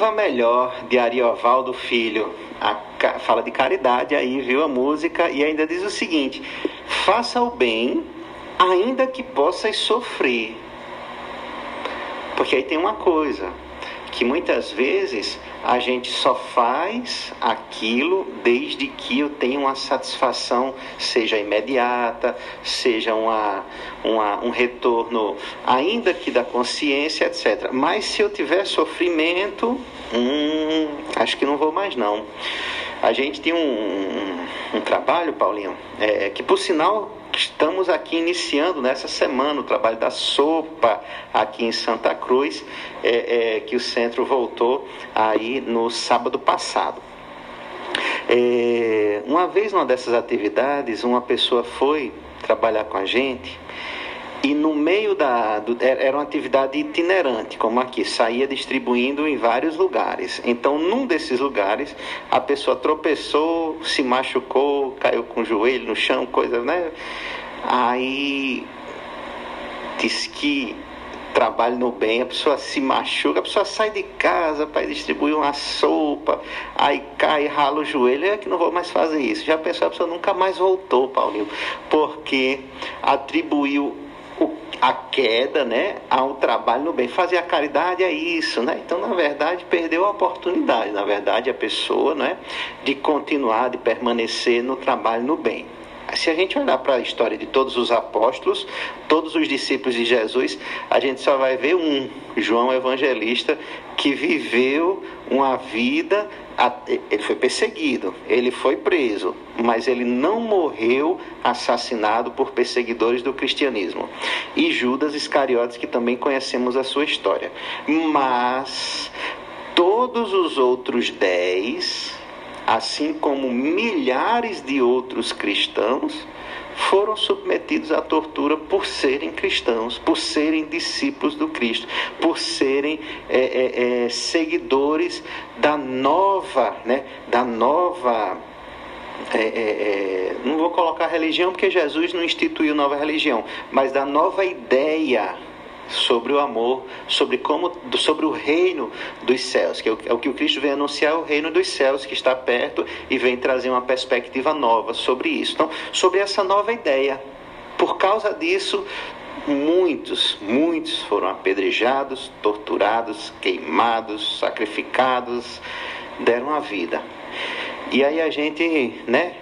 Viva Melhor, de Ariovaldo Filho. A fala de caridade aí, viu a música, e ainda diz o seguinte: faça o bem, ainda que possas sofrer. Porque aí tem uma coisa, que muitas vezes a gente só faz aquilo desde que eu tenha uma satisfação, seja imediata, seja uma, uma- um retorno, ainda que da consciência, etc. Mas se eu tiver sofrimento, hum, acho que não vou mais não. A gente tem um, um- um trabalho, Paulinho, é, que por sinal estamos aqui iniciando nessa semana o trabalho da sopa aqui em Santa Cruz, é, é, que o centro voltou aí no sábado passado. É, uma vez numa dessas atividades, uma pessoa foi trabalhar com a gente e no meio da. do- era era uma atividade itinerante, como aqui, saía distribuindo em vários lugares. Então, num desses lugares, a pessoa tropeçou, se machucou, caiu com o joelho no chão, coisa, né? Aí diz que trabalho no bem, a pessoa se machuca, a pessoa sai de casa para distribuir uma sopa, aí cai, rala o joelho, é que não vou mais fazer isso. Já pensou, a pessoa nunca mais voltou, Paulinho, porque atribuiu o- a queda, né, ao trabalho no bem. Fazer a caridade é isso, né? Então, na verdade, perdeu a oportunidade, na verdade, a pessoa, né, de continuar, de permanecer no trabalho no bem. Se a gente olhar para a história de todos os apóstolos, todos os discípulos de Jesus, a gente só vai ver um, João Evangelista, que viveu uma vida. Ele foi perseguido, ele foi preso, mas ele não morreu assassinado por perseguidores do cristianismo. E Judas Iscariotes, que também conhecemos a sua história. Mas todos os outros dez assim como milhares de outros cristãos, foram submetidos à tortura por serem cristãos, por serem discípulos do Cristo, por serem é, é, é, seguidores da nova, né, da nova é, é, é, não vou colocar religião porque Jesus não instituiu nova religião, mas da nova ideia sobre o amor, sobre como, sobre o reino dos céus, que é o, é que o Cristo vem anunciar, o reino dos céus que está perto e vem trazer uma perspectiva nova sobre isso. Então, sobre essa nova ideia. Por causa disso, muitos, muitos foram apedrejados, torturados, queimados, sacrificados, deram a vida. E aí a gente, né,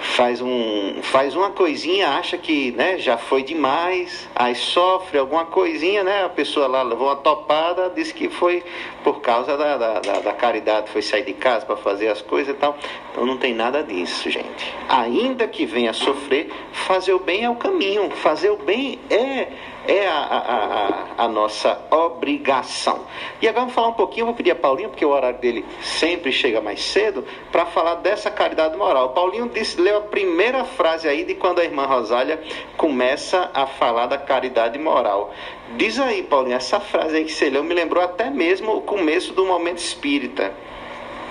faz um faz uma coisinha, acha que, né, já foi demais, aí sofre alguma coisinha, né, a pessoa lá levou uma topada, disse que foi por causa da, da, da, da caridade, foi sair de casa para fazer as coisas e tal. Então não tem nada disso, gente. Ainda que venha sofrer, fazer o bem é o caminho, fazer o bem é é a, a, a, nossa obrigação. E agora vamos falar um pouquinho, vou pedir a Paulinho, porque o horário dele sempre chega mais cedo, para falar dessa caridade moral. Paulinho disse, leu a primeira frase aí de quando a irmã Rosália começa a falar da caridade moral. Diz aí, Paulinho, essa frase aí que você leu me lembrou até mesmo o começo do momento espírita.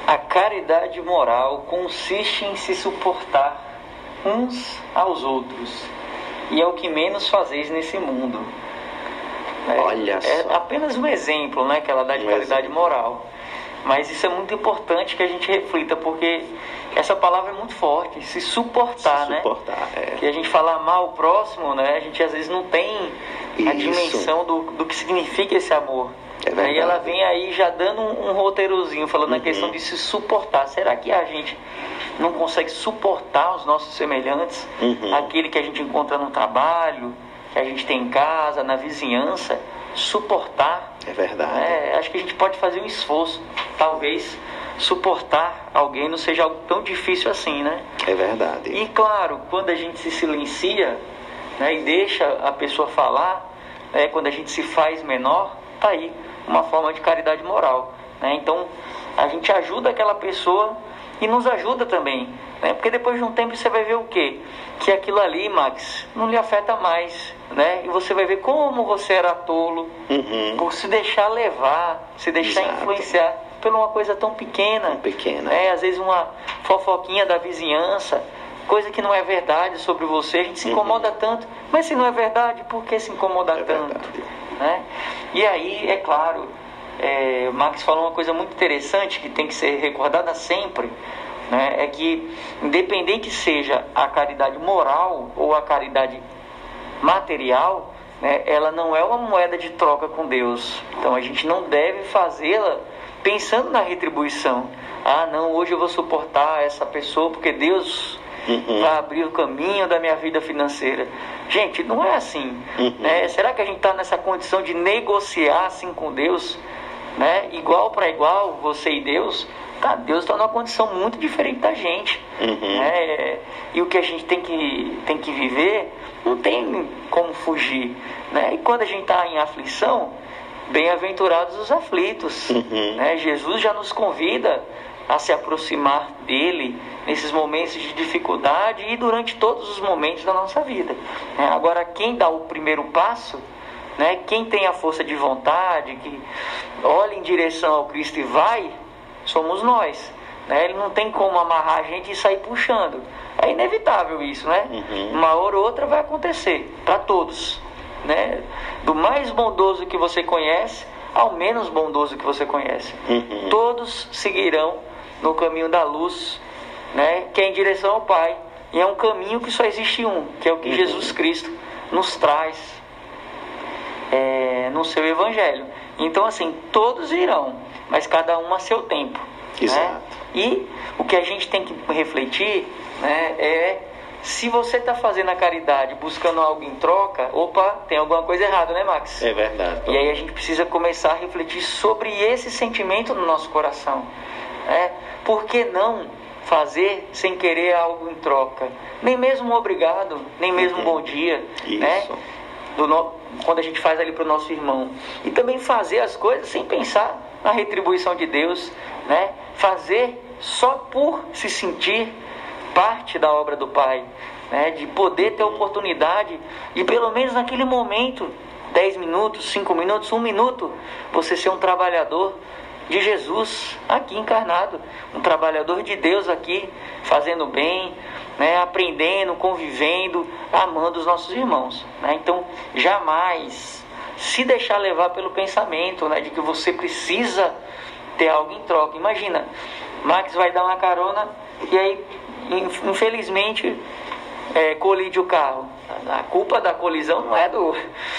A caridade moral consiste em se suportar uns aos outros, e é o que menos fazeis nesse mundo. É, Olha é só. apenas um exemplo né, que ela dá de Um caridade exemplo. moral. Mas isso é muito importante que a gente reflita, porque essa palavra é muito forte, se suportar, Se né? suportar, é. Que a gente fala amar o próximo, né? A gente às vezes não tem a Isso. dimensão do, do que significa esse amor. É verdade. E ela vem aí já dando um, um roteirozinho, falando na Uhum. questão de se suportar. Será que a gente não consegue suportar os nossos semelhantes? Uhum. Aquele que a gente encontra no trabalho, que a gente tem em casa, na vizinhança? Suportar. É verdade. É, acho que a gente pode fazer um esforço. Talvez suportar alguém não seja algo tão difícil assim, né? É verdade. E claro, quando a gente se silencia né, e deixa a pessoa falar, né, quando a gente se faz menor, tá aí uma forma de caridade moral. né? Então a gente ajuda aquela pessoa e nos ajuda também. Né? Porque depois de um tempo você vai ver o quê? Que aquilo ali, Max, não lhe afeta mais. Né? E você vai ver como você era tolo Uhum. por se deixar levar, se deixar Exato. influenciar por uma coisa tão pequena. Pequena. É, às vezes uma fofoquinha da vizinhança, coisa que não é verdade sobre você, a gente se incomoda tanto. Mas se não é verdade, por que se incomodar Uhum. É tanto? verdade. Né? E aí, é claro, é, o Max falou uma coisa muito interessante que tem que ser recordada sempre. Né? É que, independente seja a caridade moral ou a caridade material, né, ela não é uma moeda de troca com Deus. Então a gente não deve fazê-la pensando na retribuição. Ah, não, hoje eu vou suportar essa pessoa porque Deus Uhum. vai abrir o caminho da minha vida financeira. Gente, não é assim. Uhum. né? Será que a gente está nessa condição de negociar assim com Deus? Né? Igual para igual, você e Deus? Tá, Deus está numa condição muito diferente da gente. Uhum. né? E o que a gente tem que, tem que viver, não tem como fugir. Né? E quando a gente está em aflição, bem-aventurados os aflitos. Uhum. né? Jesus já nos convida a se aproximar dele nesses momentos de dificuldade e durante todos os momentos da nossa vida. né? Agora, quem dá o primeiro passo, né? quem tem a força de vontade, que olha em direção ao Cristo e vai, somos nós. Né? Ele não tem como amarrar a gente e sair puxando. É inevitável isso, né? Uhum. Uma hora ou outra vai acontecer, para todos. Né? Do mais bondoso que você conhece ao menos bondoso que você conhece. Uhum. Todos seguirão no caminho da luz, né? que é em direção ao Pai. E é um caminho que só existe um, que é o que Uhum. Jesus Cristo nos traz é, no seu Evangelho. Então, assim, todos irão, mas cada um a seu tempo. né? Exato. E o que a gente tem que refletir né, é se você está fazendo a caridade buscando algo em troca, opa, tem alguma coisa errada, né, Max? É verdade. E aí a gente precisa começar a refletir sobre esse sentimento no nosso coração. Né? Por que não fazer sem querer algo em troca? Nem mesmo um obrigado, nem mesmo um bom dia. Né? Isso. Do no- Quando a gente faz ali para o nosso irmão. E também fazer as coisas sem pensar na retribuição de Deus. Né? Fazer só por se sentir parte da obra do Pai, né? de poder ter oportunidade de pelo menos naquele momento, 10 minutos, 5 minutos, 1 minuto, você ser um trabalhador de Jesus aqui encarnado, um trabalhador de Deus aqui, fazendo bem, né? aprendendo, convivendo, amando os nossos irmãos. né? Então, jamais se deixar levar pelo pensamento né? de que você precisa ter algo em troca. Imagina, Max vai dar uma carona e aí, in- infelizmente, é, colide o carro. A culpa da colisão não é do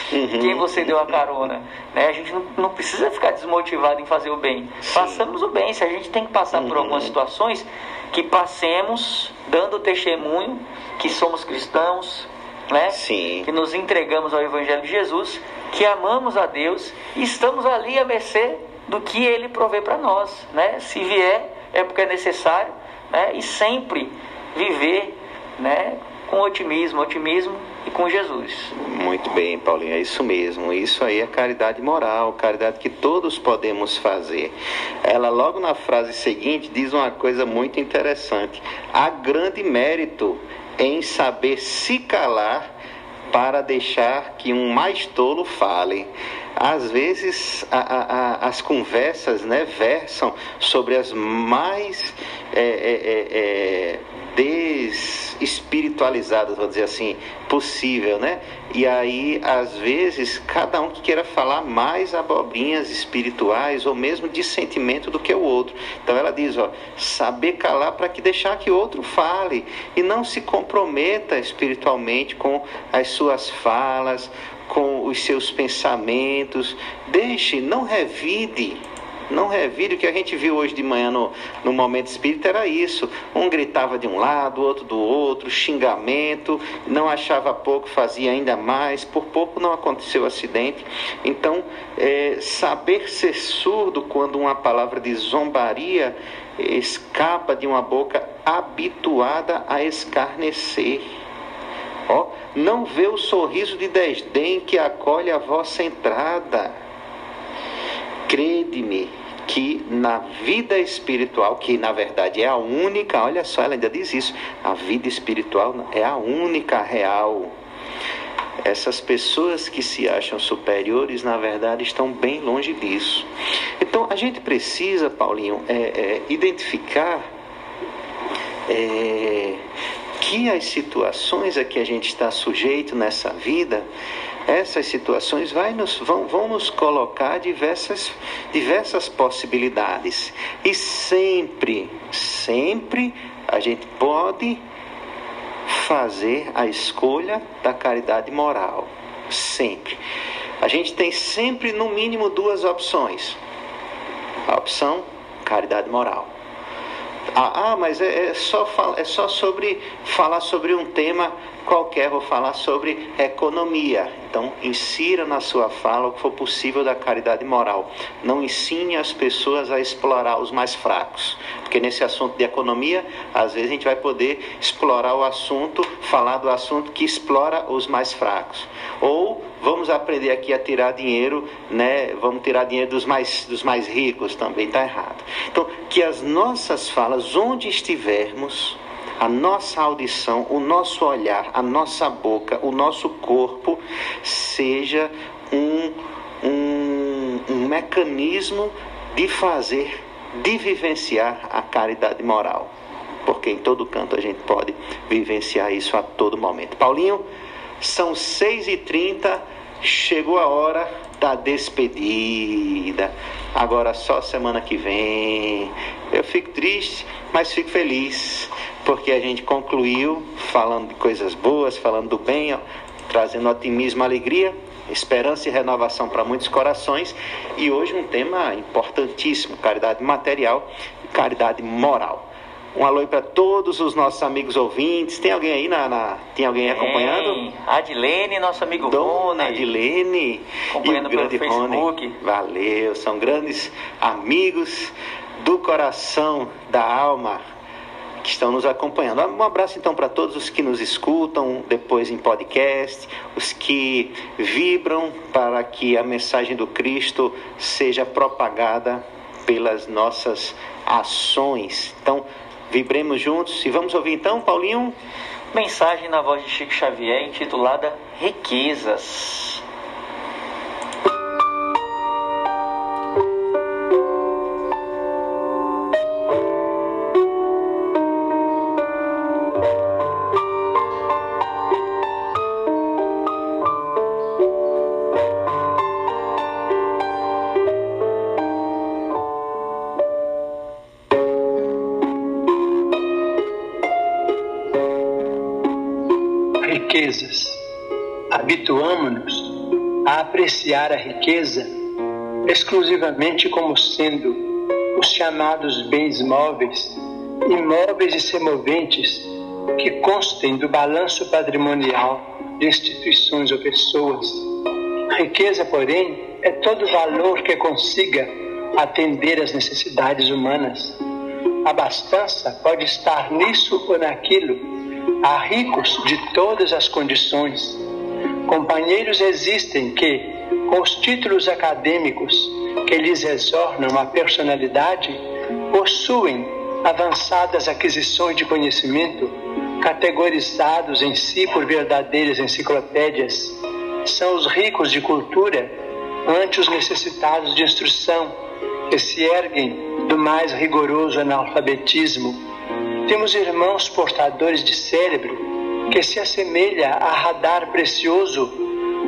quem você deu a carona. Né? A gente não, não precisa ficar desmotivado em fazer o bem. Façamos o bem. Se a gente tem que passar por algumas situações, que passemos dando testemunho que somos cristãos, né? Sim. que nos entregamos ao Evangelho de Jesus, que amamos a Deus e estamos ali à mercê do que Ele provê para nós. Né? Se vier, é porque é necessário, né? e sempre viver né? com otimismo, otimismo e com Jesus. Muito bem, Paulinho, é isso mesmo. Isso aí é caridade moral, caridade que todos podemos fazer. Ela, logo na frase seguinte, diz uma coisa muito interessante: há grande mérito em saber se calar para deixar que um mais tolo fale. Às vezes a, a, as conversas né, versam sobre as mais é, é, é, desespiritualizadas, vou dizer assim, possível, né? E aí, às vezes, cada um que queira falar mais abobrinhas espirituais ou mesmo de sentimento do que o outro. Então ela diz, ó, saber calar para que deixar que outro fale e não se comprometa espiritualmente com as suas falas, com os seus pensamentos. Deixe, não revide não revire. O que a gente viu hoje de manhã no, no momento espírita era isso. Um gritava de um lado, outro do outro, xingamento, não achava pouco, fazia ainda mais. Por pouco não aconteceu acidente. Então, é, saber ser surdo quando uma palavra de zombaria escapa de uma boca habituada a escarnecer. Ó, não vê o sorriso de desdém que acolhe a vossa entrada. Crede-me, que na vida espiritual, que na verdade é a única, olha só, ela ainda diz isso, a vida espiritual é a única real. Essas pessoas que se acham superiores, na verdade, estão bem longe disso. Então, a gente precisa, Paulinho, é, é, identificar é, que as situações a que a gente está sujeito nessa vida essas situações vai nos, vão, vão nos colocar diversas, diversas possibilidades. E sempre, sempre a gente pode fazer a escolha da caridade moral. Sempre. A gente tem sempre, no mínimo, duas opções. A opção caridade moral. Ah, ah mas é, é, só, é só sobre falar sobre um tema qualquer, vou falar sobre economia. Então, insira na sua fala o que for possível da caridade moral. Não ensine as pessoas a explorar os mais fracos. Porque nesse assunto de economia, às vezes a gente vai poder explorar o assunto, falar do assunto que explora os mais fracos. Ou vamos aprender aqui a tirar dinheiro, né? Vamos tirar dinheiro dos mais, dos mais ricos, também está errado. Então, que as nossas falas, onde estivermos, a nossa audição, o nosso olhar, a nossa boca, o nosso corpo seja um, um, um mecanismo de fazer, de vivenciar a caridade moral. Porque em todo canto a gente pode vivenciar isso a todo momento. Paulinho, são 6h30, chegou a hora da despedida. Agora só semana que vem. Eu fico triste, mas fico feliz porque a gente concluiu falando de coisas boas, falando do bem, ó, trazendo otimismo, alegria, esperança e renovação para muitos corações. E hoje um tema importantíssimo: caridade material e caridade moral. Um alô para todos os nossos amigos ouvintes. Tem alguém aí na, na tem alguém acompanhando? Adilene, nosso amigo Dona Rony. Adilene Acompanhando e o pelo grande Facebook. Rony. Valeu, são grandes amigos do coração, da alma que estão nos acompanhando. Um abraço então para todos os que nos escutam depois em podcast, os que vibram para que a mensagem do Cristo seja propagada pelas nossas ações. Então, vibremos juntos e vamos ouvir então, Paulinho. Mensagem na voz de Chico Xavier intitulada Riquezas. Apreciar a riqueza exclusivamente como sendo os chamados bens móveis, imóveis e semoventes que constem do balanço patrimonial de instituições ou pessoas. A riqueza, porém, é todo valor que consiga atender às necessidades humanas. A abastança pode estar nisso ou naquilo, Há ricos de todas as condições, Companheiros existem que, com os títulos acadêmicos que lhes exornam a personalidade, possuem avançadas aquisições de conhecimento, categorizados em si por verdadeiras enciclopédias. São os ricos de cultura ante os necessitados de instrução, que se erguem do mais rigoroso analfabetismo. Temos irmãos portadores de cérebro que se assemelha a radar precioso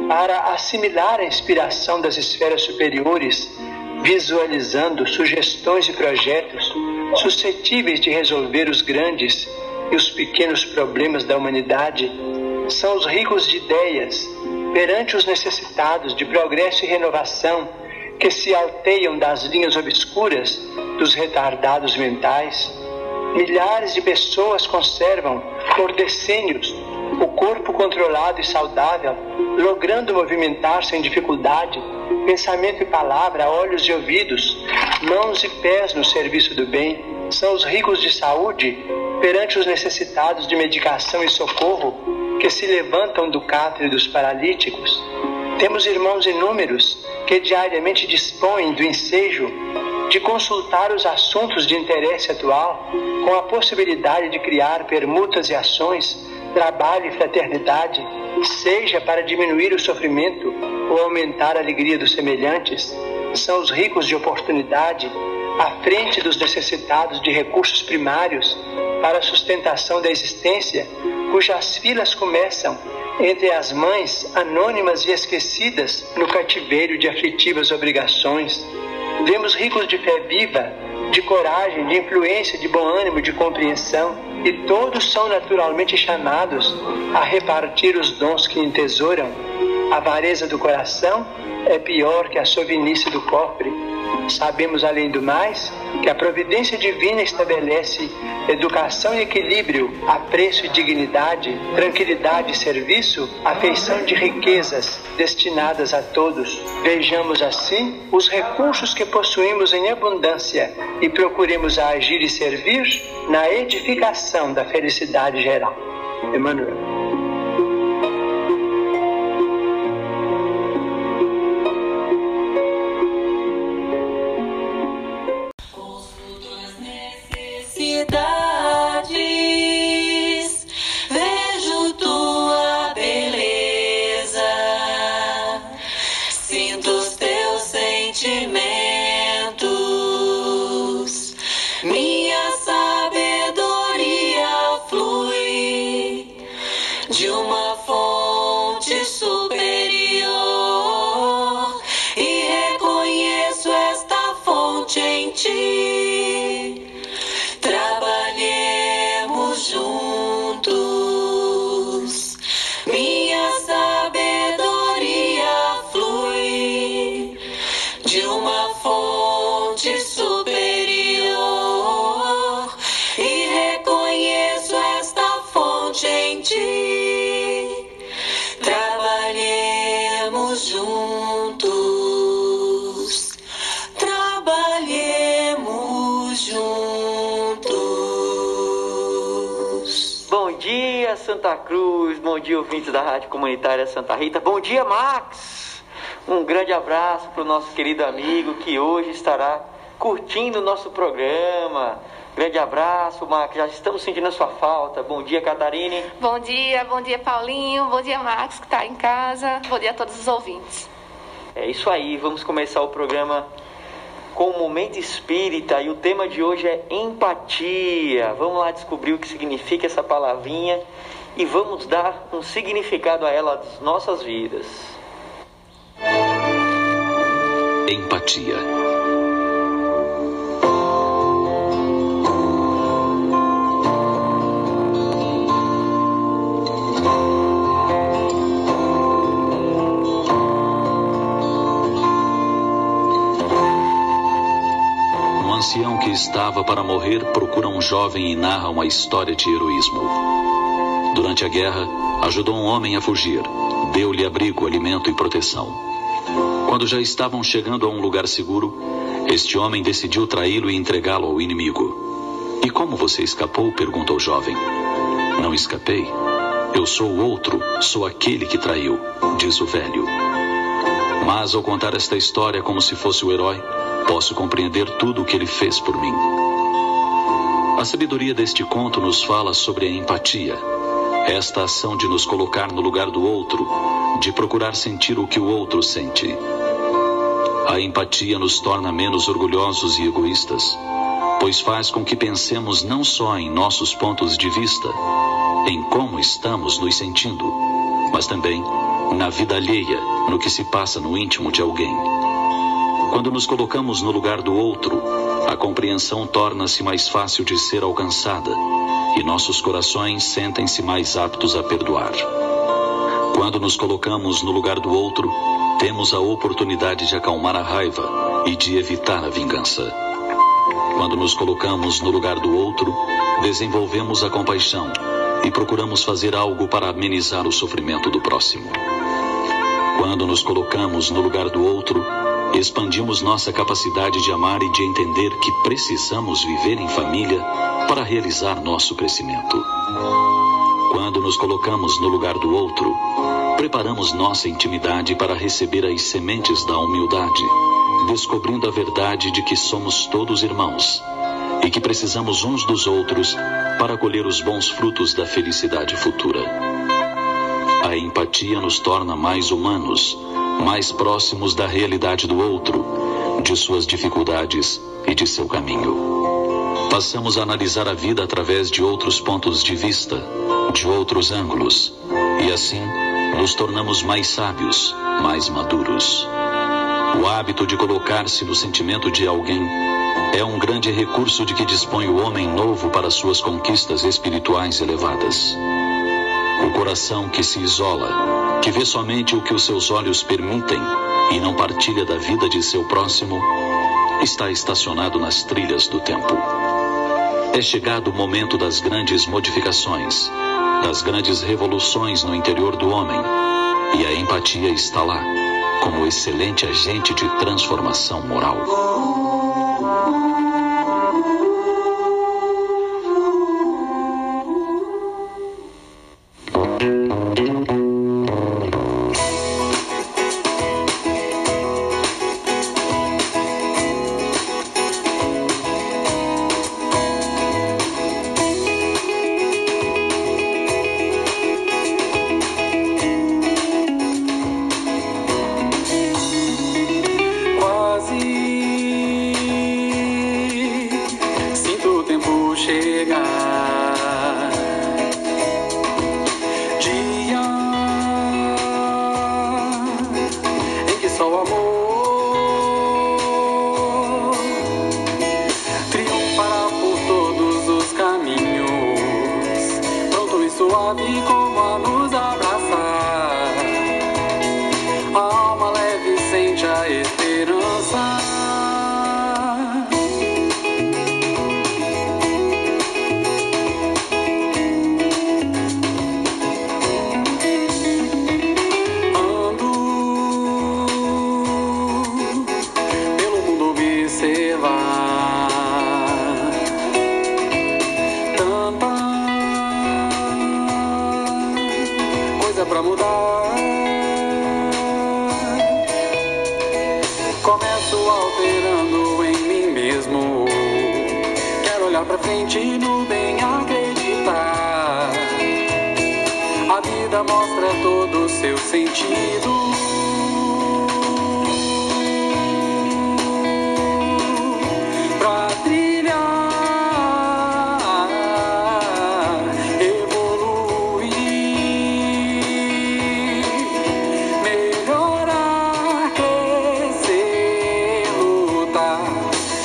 para assimilar a inspiração das esferas superiores, visualizando sugestões e projetos suscetíveis de resolver os grandes e os pequenos problemas da humanidade. São os ricos de ideias perante os necessitados de progresso e renovação que se alteiam das linhas obscuras dos retardados mentais. Milhares de pessoas conservam por decênios o corpo controlado e saudável, logrando movimentar sem dificuldade, pensamento e palavra, olhos e ouvidos, mãos e pés no serviço do bem. São os ricos de saúde perante os necessitados de medicação e socorro que se levantam do catre dos paralíticos. Temos irmãos inúmeros que diariamente dispõem do ensejo de consultar os assuntos de interesse atual, com a possibilidade de criar permutas e ações, trabalho e fraternidade, seja para diminuir o sofrimento ou aumentar a alegria dos semelhantes, são os ricos de oportunidade à frente dos necessitados de recursos primários para a sustentação da existência, cujas filas começam entre as mães anônimas e esquecidas no cativeiro de aflitivas obrigações. Vemos ricos de fé viva, de coragem, de influência, de bom ânimo, de compreensão, e todos são naturalmente chamados a repartir os dons que entesouram. A avareza do coração é pior que a sovinice do cofre. Sabemos, além do mais, que a providência divina estabelece educação e equilíbrio, apreço e dignidade, tranquilidade e serviço, afeição de riquezas destinadas a todos. Vejamos assim os recursos que possuímos em abundância e procuremos agir e servir na edificação da felicidade geral. Emmanuel. Santa Cruz. Bom dia, ouvintes da Rádio Comunitária Santa Rita. Bom dia, Max. Um grande abraço para o nosso querido amigo que hoje estará curtindo o nosso programa. Grande abraço, Max. Já estamos sentindo a sua falta. Bom dia, Catarine. Bom dia, bom dia Paulinho, bom dia Max que está em casa, bom dia a todos os ouvintes. É isso aí, vamos começar o programa com o Momento Espírita e o tema de hoje é empatia. Vamos lá descobrir o que significa essa palavrinha e vamos dar um significado a ela nas nossas vidas. Empatia. Um ancião que estava para morrer procura um jovem e narra uma história de heroísmo. Durante a guerra, ajudou um homem a fugir, deu-lhe abrigo, alimento e proteção. Quando já estavam chegando a um lugar seguro, este homem decidiu traí-lo e entregá-lo ao inimigo. E como você escapou? perguntou o jovem. Não escapei. Eu sou o outro, sou aquele que traiu, diz o velho. Mas ao contar esta história como se fosse o herói, posso compreender tudo o que ele fez por mim. A sabedoria deste conto nos fala sobre a empatia, esta ação de nos colocar no lugar do outro, de procurar sentir o que o outro sente. A empatia nos torna menos orgulhosos e egoístas, pois faz com que pensemos não só em nossos pontos de vista, em como estamos nos sentindo, mas também na vida alheia, no que se passa no íntimo de alguém. Quando nos colocamos no lugar do outro, a compreensão torna-se mais fácil de ser alcançada e nossos corações sentem-se mais aptos a perdoar. Quando nos colocamos no lugar do outro, temos a oportunidade de acalmar a raiva e de evitar a vingança. Quando nos colocamos no lugar do outro, desenvolvemos a compaixão e procuramos fazer algo para amenizar o sofrimento do próximo. Quando nos colocamos no lugar do outro, expandimos nossa capacidade de amar e de entender que precisamos viver em família para realizar nosso crescimento. Quando nos colocamos no lugar do outro, preparamos nossa intimidade para receber as sementes da humildade, descobrindo a verdade de que somos todos irmãos e que precisamos uns dos outros para colher os bons frutos da felicidade futura. A empatia nos torna mais humanos, mais próximos da realidade do outro, de suas dificuldades e de seu caminho. Passamos a analisar a vida através de outros pontos de vista, de outros ângulos, e assim nos tornamos mais sábios, mais maduros. O hábito de colocar-se no sentimento de alguém é um grande recurso de que dispõe o homem novo para suas conquistas espirituais elevadas. O coração que se isola, que vê somente o que os seus olhos permitem e não partilha da vida de seu próximo, está estacionado nas trilhas do tempo. É chegado o momento das grandes modificações, das grandes revoluções no interior do homem, e a empatia está lá, como excelente agente de transformação moral.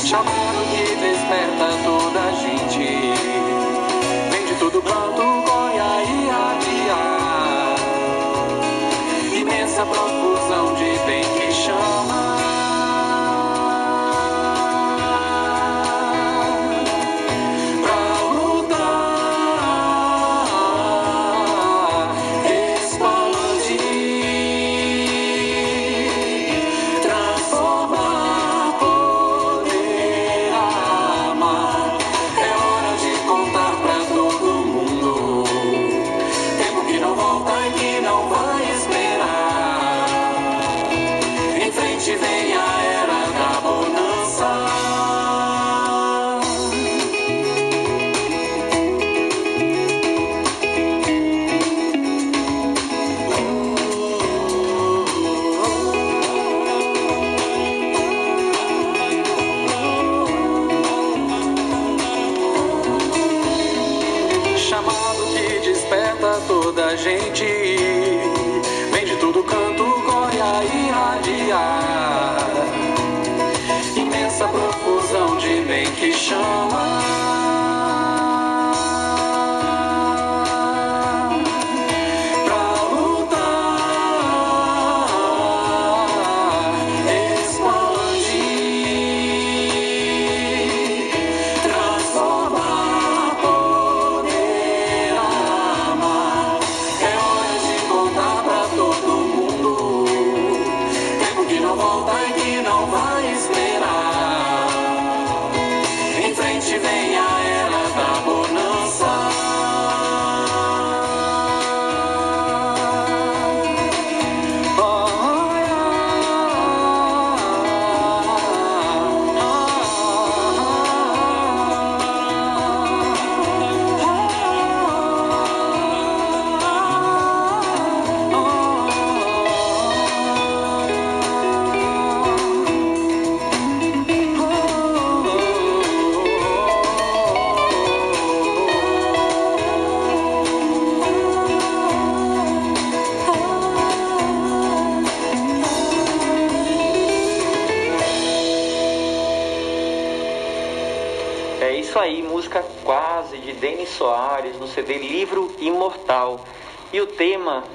Chamado que desperta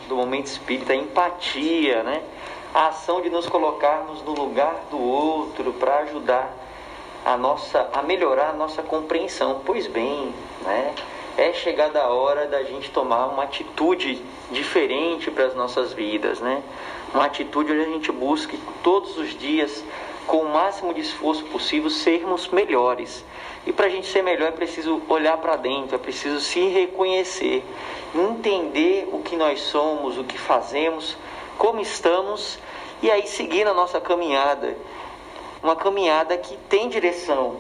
do momento espírita é empatia, né? A ação de nos colocarmos no lugar do outro para ajudar a nossa a melhorar a nossa compreensão. Pois bem, né? É chegada a hora da gente tomar uma atitude diferente para as nossas vidas, né? Uma atitude onde a gente busque todos os dias com o máximo de esforço possível sermos melhores. E para a gente ser melhor é preciso olhar para dentro, é preciso se reconhecer, entender o que nós somos, o que fazemos, como estamos e aí seguir na nossa caminhada. Uma caminhada que tem direção,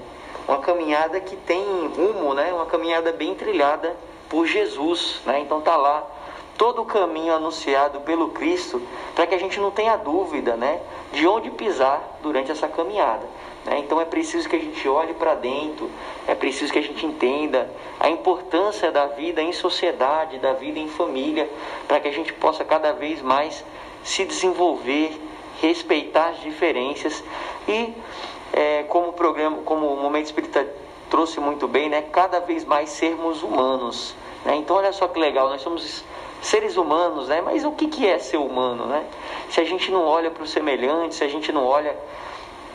uma caminhada que tem rumo, né? uma caminhada bem trilhada por Jesus. Né? Então tá lá todo o caminho anunciado pelo Cristo para que a gente não tenha dúvida né? de onde pisar durante essa caminhada. Né? Então é preciso que a gente olhe para dentro, é preciso que a gente entenda a importância da vida em sociedade, da vida em família, para que a gente possa cada vez mais se desenvolver, respeitar as diferenças e é, como o programa, como o Momento Espírita trouxe muito bem, né, cada vez mais sermos humanos. Né? Então olha só que legal, nós somos seres humanos, né? Mas o que, que é ser humano, né? Se a gente não olha para o semelhante, se a gente não olha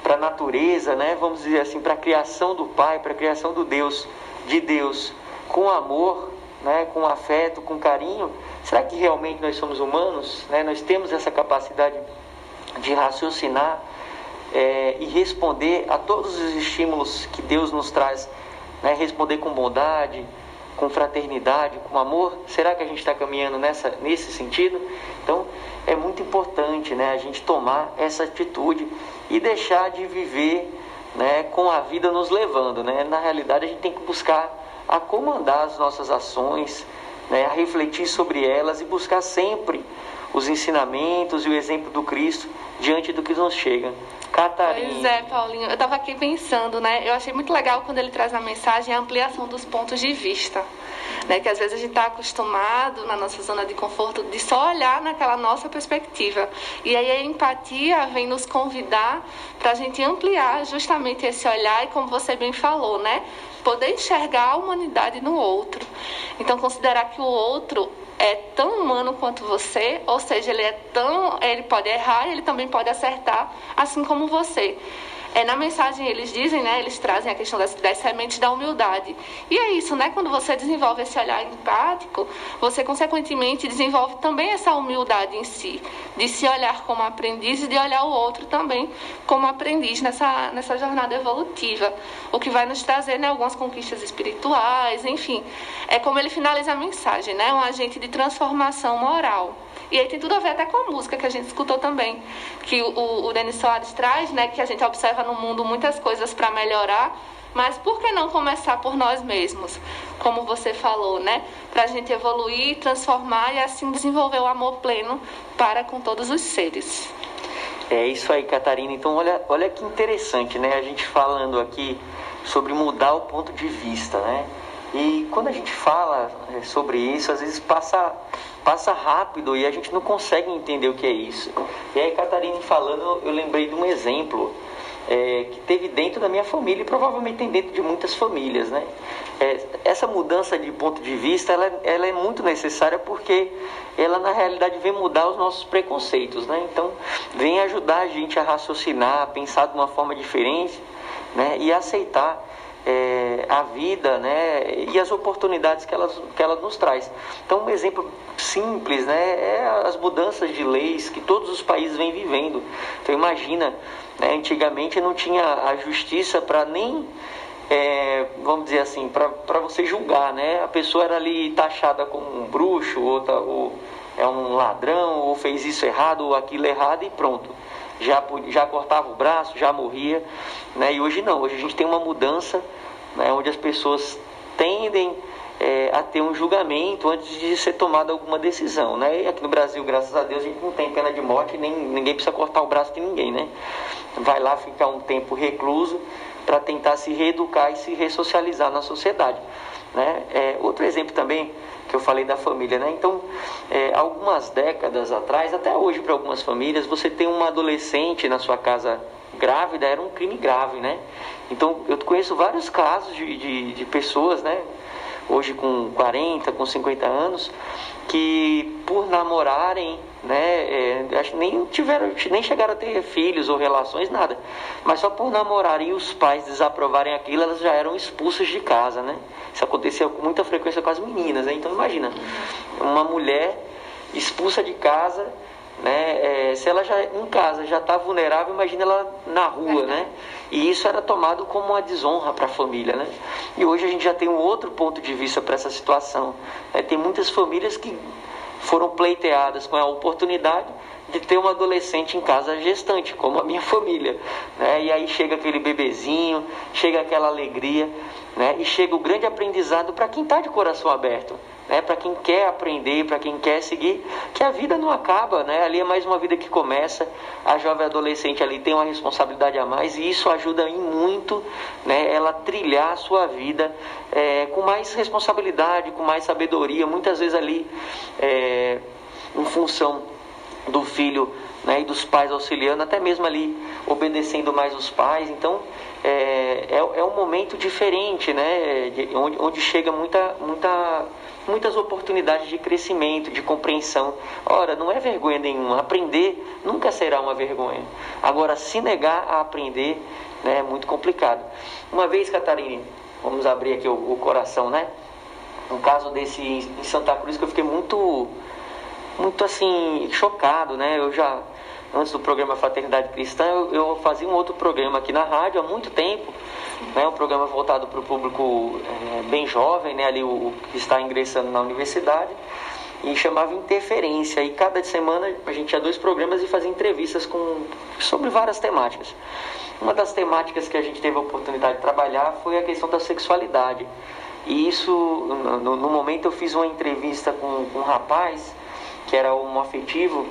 para a natureza, né? Vamos dizer assim, para a criação do Pai, para a criação do Deus, de Deus, com amor, né? Com afeto, com carinho. Será que realmente nós somos humanos? Né? Nós temos essa capacidade de raciocinar é, e responder a todos os estímulos que Deus nos traz, né? Responder com bondade, com fraternidade, com amor? Será que a gente está caminhando nessa, nesse sentido? Então é muito importante né, a gente tomar essa atitude e deixar de viver né, com a vida nos levando. Né? Na realidade, a gente tem que buscar a comandar as nossas ações, né, a refletir sobre elas e buscar sempre os ensinamentos e o exemplo do Cristo diante do que nos chega. Catarina. Pois é, Paulinho. Eu estava aqui pensando, né? Eu achei muito legal quando ele traz na mensagem a ampliação dos pontos de vista. Né? Que às vezes a gente está acostumado na nossa zona de conforto de só olhar naquela nossa perspectiva. E aí a empatia vem nos convidar para a gente ampliar justamente esse olhar e como você bem falou, né? Poder enxergar a humanidade no outro. Então considerar que o outro é tão humano quanto você, ou seja, ele é tão, ele pode errar, ele também pode acertar, assim como você. É, na mensagem eles dizem, né, eles trazem a questão das, das sementes da humildade. E é isso, né? Quando você desenvolve esse olhar empático, você consequentemente desenvolve também essa humildade em si, de se olhar como aprendiz e de olhar o outro também como aprendiz nessa, nessa jornada evolutiva. O que vai nos trazer né, algumas conquistas espirituais, enfim. É como ele finaliza a mensagem, né? Um agente de transformação moral. E aí tem tudo a ver até com a música que a gente escutou também, que o, o Denis Soares traz, né, que a gente observa no mundo muitas coisas para melhorar, mas por que não começar por nós mesmos, como você falou, né, para a gente evoluir, transformar e assim desenvolver o amor pleno para com todos os seres. É isso aí, Catarina. Então, olha, olha que interessante, né? A gente falando aqui sobre mudar o ponto de vista, né? E quando a gente fala é, sobre isso, às vezes passa passa rápido e a gente não consegue entender o que é isso. E aí, Catarina falando, eu lembrei de um exemplo é, que teve dentro da minha família e provavelmente tem dentro de muitas famílias, né? É, essa mudança de ponto de vista, ela, ela é muito necessária porque ela na realidade vem mudar os nossos preconceitos, né? Então, vem ajudar a gente a raciocinar, a pensar de uma forma diferente, né? E aceitar é, a vida né, e as oportunidades que ela, que ela nos traz. Então, um exemplo simples né, é as mudanças de leis que todos os países vêm vivendo. Então, imagina, né, antigamente não tinha a justiça para nem, é, vamos dizer assim, para você julgar. Né? A pessoa era ali taxada como um bruxo, tá, ou é um ladrão, ou fez isso errado, ou aquilo errado e pronto já, já cortava o braço, já morria. Né? E hoje não, hoje a gente tem uma mudança né, onde as pessoas tendem é, a ter um julgamento antes de ser tomada alguma decisão. Né? E aqui no Brasil, graças a Deus, a gente não tem pena de morte, nem ninguém precisa cortar o braço de ninguém. Né? Vai lá ficar um tempo recluso para tentar se reeducar e se ressocializar na sociedade. Né? É, outro exemplo também eu falei da família, né? Então, é, algumas décadas atrás, até hoje para algumas famílias, você tem uma adolescente na sua casa grávida era um crime grave, né? Então, eu conheço vários casos de, de, de pessoas, né? Hoje com 40, com 50 anos, que por namorarem né? É, nem tiveram, nem chegaram a ter filhos ou relações, nada. Mas só por namorarem e os pais desaprovarem aquilo, elas já eram expulsas de casa, né? Isso acontecia com muita frequência com as meninas, né? Então imagina, uma mulher expulsa de casa, né? É, se ela já em casa já está vulnerável, imagina ela na rua, né? E isso era tomado como uma desonra para a família, né? E hoje a gente já tem um outro ponto de vista para essa situação. É, tem muitas famílias que foram pleiteadas com a oportunidade de ter uma adolescente em casa gestante, como a minha família. Né? E aí chega aquele bebezinho, chega aquela alegria, né? e chega o grande aprendizado para quem está de coração aberto. Né, para quem quer aprender, para quem quer seguir, que a vida não acaba, né? Ali é mais uma vida que começa. A jovem adolescente ali tem uma responsabilidade a mais e isso ajuda em muito, né? Ela trilhar a sua vida é, com mais responsabilidade, com mais sabedoria. Muitas vezes ali, é, em função do filho né, e dos pais auxiliando, até mesmo ali obedecendo mais os pais. Então é, é, é um momento diferente, né, de, onde, onde chega muita, muita, muitas oportunidades de crescimento, de compreensão. Ora, não é vergonha nenhuma, aprender nunca será uma vergonha. Agora, se negar a aprender né, é muito complicado. Uma vez, Catarina, vamos abrir aqui o, o coração, né? Um caso desse em Santa Cruz que eu fiquei muito muito assim chocado, né? Eu já antes do programa Fraternidade Cristã, eu, eu fazia um outro programa aqui na rádio há muito tempo, né? Um programa voltado para o público é, bem jovem, né? Ali o, o que está ingressando na universidade e chamava Interferência. E cada semana a gente tinha dois programas e fazia entrevistas com, sobre várias temáticas. Uma das temáticas que a gente teve a oportunidade de trabalhar foi a questão da sexualidade. E isso, no, no momento, eu fiz uma entrevista com, com um rapaz que era um afetivo,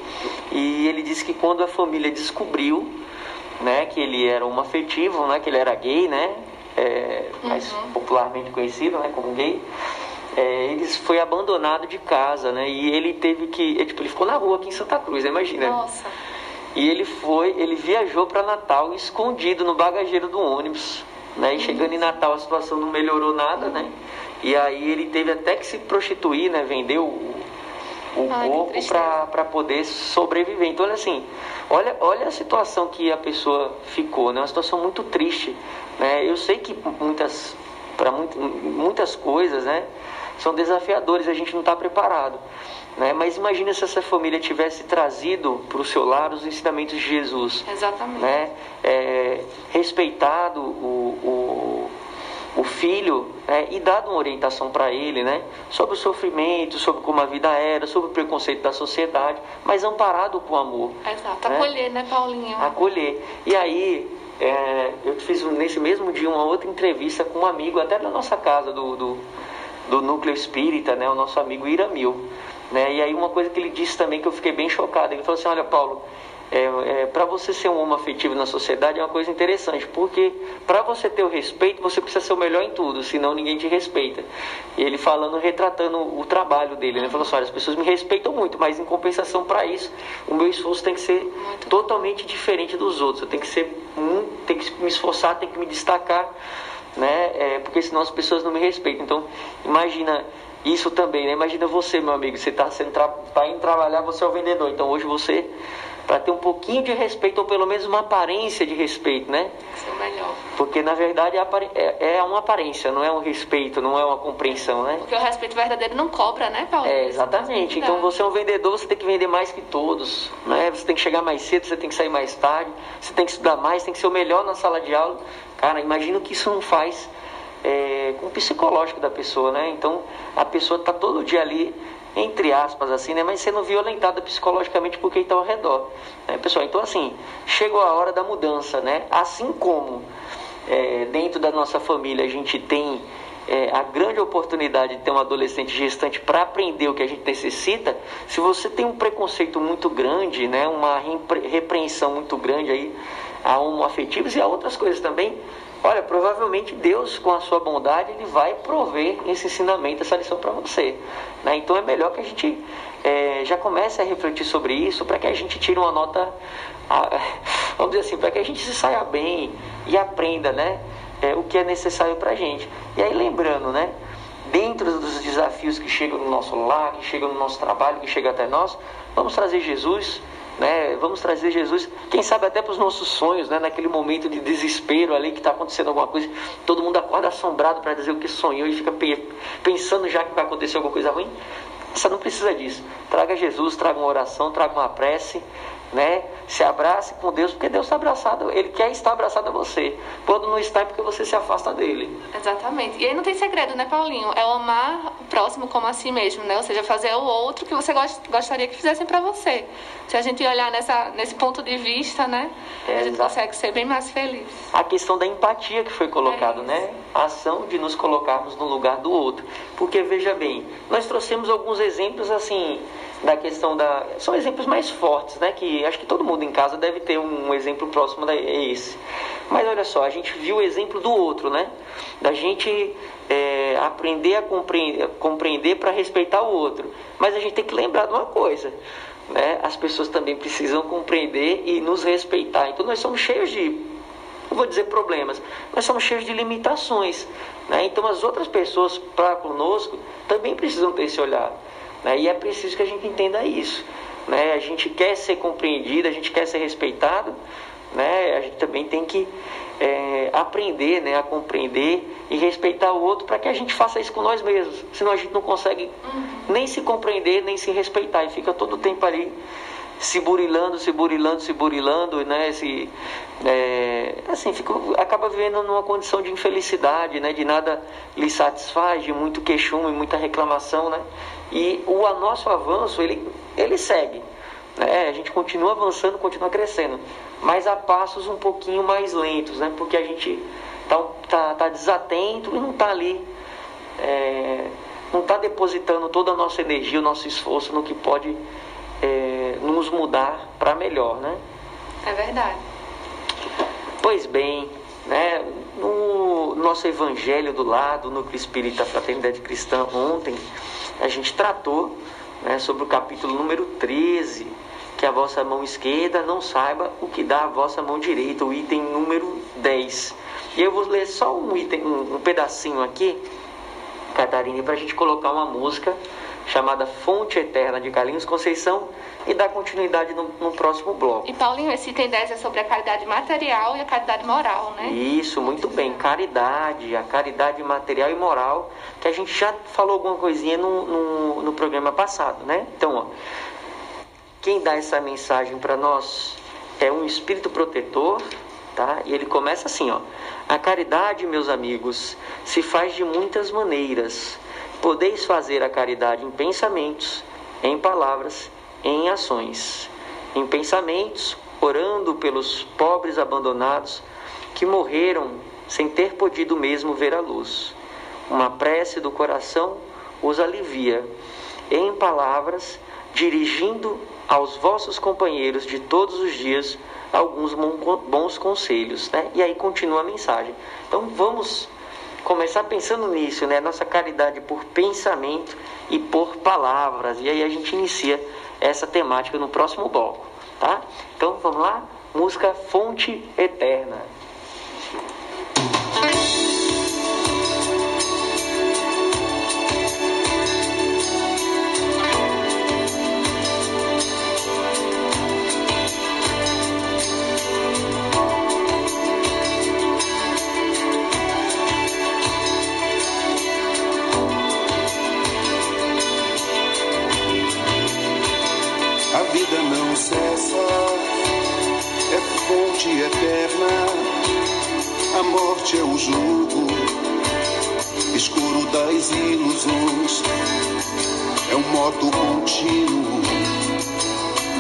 e ele disse que quando a família descobriu, né, que ele era um afetivo, né, que ele era gay, né, é, mais Uhum. popularmente conhecido, né, como gay, é, ele foi abandonado de casa, né, e ele teve que, ele, tipo, ele ficou na rua aqui em Santa Cruz, né, imagina. Nossa. E ele foi, ele viajou para Natal escondido no bagageiro do ônibus. Né? E chegando em Natal a situação não melhorou nada, né? E aí ele teve até que se prostituir, né? Vender o, Ai, corpo para poder sobreviver. Então, olha assim, olha, olha a situação que a pessoa ficou, né? Uma situação muito triste. Né? Eu sei que muitas, para muitas coisas, né? São desafiadores, a gente não está preparado. Né? Mas imagina se essa família tivesse trazido para o seu lar os ensinamentos de Jesus Exatamente. né? É, respeitado o, o, o filho né? e dado uma orientação para ele né? sobre o sofrimento, sobre como a vida era, sobre o preconceito da sociedade, mas amparado com amor. Exato. né? Acolher, né, Paulinho? Acolher. E aí, é, eu fiz nesse mesmo dia uma outra entrevista com um amigo, até da nossa casa, do, do, do Núcleo Espírita, né? o nosso amigo Iramil. Né? E aí uma coisa que ele disse também que eu fiquei bem chocado, ele falou assim, olha Paulo, é, é, para você ser um homem afetivo na sociedade é uma coisa interessante, porque para você ter o respeito, você precisa ser o melhor em tudo, senão ninguém te respeita. E ele falando, retratando o trabalho dele, né? Falou assim, olha, as pessoas me respeitam muito, mas em compensação para isso, o meu esforço tem que ser totalmente diferente dos outros. Eu tenho que ser muito, tenho que me esforçar, tenho que me destacar, né? É, porque senão as pessoas não me respeitam. Então, imagina isso também, né? Imagina você, meu amigo, você está tá indo trabalhar, você é o vendedor. Então hoje você para ter um pouquinho de respeito, ou pelo menos uma aparência de respeito, né? Isso é o melhor. Porque na verdade é, é uma aparência, não é um respeito, não é uma compreensão, né? Porque o respeito verdadeiro não cobra, né, Paulo? É, exatamente. Então você é um vendedor, você tem que vender mais que todos, né? Você tem que chegar mais cedo, você tem que sair mais tarde, você tem que estudar mais, tem que ser o melhor na sala de aula. Cara, imagina o que isso não faz é, com o psicológico da pessoa, né? Então a pessoa está todo dia ali entre aspas, assim, né? Mas sendo violentada psicologicamente por quem está ao redor. Né, pessoal? Então, assim, chegou a hora da mudança, né? Assim como é, dentro da nossa família a gente tem é, a grande oportunidade de ter um adolescente gestante para aprender o que a gente necessita, se você tem um preconceito muito grande, né, uma repreensão muito grande aí a homoafetivos e a outras coisas também, Olha, provavelmente Deus, com a sua bondade, Ele vai prover esse ensinamento, essa lição para você. Né? Então é melhor que a gente é, já comece a refletir sobre isso para que a gente tire uma nota, vamos dizer assim, para que a gente se saia bem e aprenda né, é, o que é necessário para a gente. E aí lembrando, né? Dentro dos desafios que chegam no nosso lar, que chegam no nosso trabalho, que chegam até nós, vamos trazer Jesus né? Vamos trazer Jesus, quem sabe até para os nossos sonhos, né? Naquele momento de desespero ali que está acontecendo alguma coisa, todo mundo acorda assombrado para dizer o que sonhou e fica pensando já que vai acontecer alguma coisa ruim. Você não precisa disso. Traga Jesus, traga uma oração, traga uma prece, né? Se abrace com Deus, porque Deus está abraçado, Ele quer estar abraçado a você. Quando não está é porque você se afasta dele. Exatamente. E aí não tem segredo, né, Paulinho? É o amar o próximo como a si mesmo, né? Ou seja, fazer o outro que você gostaria que fizessem para você. Se a gente olhar nessa, nesse ponto de vista, né? É, a gente consegue ser bem mais feliz. A questão da empatia que foi colocado, é né? A ação de nos colocarmos no lugar do outro. Porque, veja bem, nós trouxemos alguns exemplos assim da questão da. São exemplos mais fortes, né? Que acho que todo mundo em casa deve ter um, exemplo próximo a esse. Mas olha só, a gente viu o exemplo do outro, né? Da gente é, aprender a compreender, compreender para respeitar o outro. Mas a gente tem que lembrar de uma coisa. Né? As pessoas também precisam compreender e nos respeitar. Então nós somos cheios de, não vou dizer problemas, nós somos cheios de limitações. Né? Então as outras pessoas para conosco também precisam ter esse olhar. Né? E é preciso que a gente entenda isso. Né? A gente quer ser compreendido, a gente quer ser respeitado, né? a gente também tem que é, aprender né? a compreender e respeitar o outro para que a gente faça isso com nós mesmos. Senão a gente não consegue nem se compreender, nem se respeitar e fica todo o tempo ali se burilando, se burilando, se burilando, né? Se, é, assim, fica, acaba vivendo numa condição de infelicidade, né? De nada lhe satisfaz, de muito queixume, muita reclamação, né? E o nosso avanço, ele, ele segue. Né? A gente continua avançando, continua crescendo, mas a passos um pouquinho mais lentos, né? Porque a gente tá, tá, tá desatento e não está ali, é, não está depositando toda a nossa energia, o nosso esforço no que pode é, nos mudar para melhor, né? É verdade. Pois bem, né? No nosso evangelho do lado, no Espírita Fraternidade Cristã, ontem, a gente tratou né, sobre o capítulo número 13, que a vossa mão esquerda não saiba o que dá a vossa mão direita, o item número 10. E eu vou ler só um item, um, um pedacinho aqui, Catarina, para a gente colocar uma música chamada Fonte Eterna de Carlinhos Conceição e dar continuidade no, no, próximo bloco. E Paulinho, esse item 10 é sobre a caridade material e a caridade moral, né? Isso, muito bem. Caridade, a caridade material e moral, que a gente já falou alguma coisinha no, no, no programa passado, né? Então, ó, quem dá essa mensagem para nós é um espírito protetor, tá? E ele começa assim, ó. A caridade, meus amigos, se faz de muitas maneiras Podeis fazer a caridade em pensamentos, em palavras, em ações. Em pensamentos, orando pelos pobres abandonados que morreram sem ter podido mesmo ver a luz. Uma prece do coração os alivia. Em palavras, dirigindo aos vossos companheiros de todos os dias alguns bons conselhos, né? E aí continua a mensagem. Então vamos começar pensando nisso, né? Nossa caridade por pensamento e por palavras. E aí a gente inicia essa temática no próximo bloco, tá? Então vamos lá? Música Fonte Eterna. É o jugo escuro das ilusões. É um modo contínuo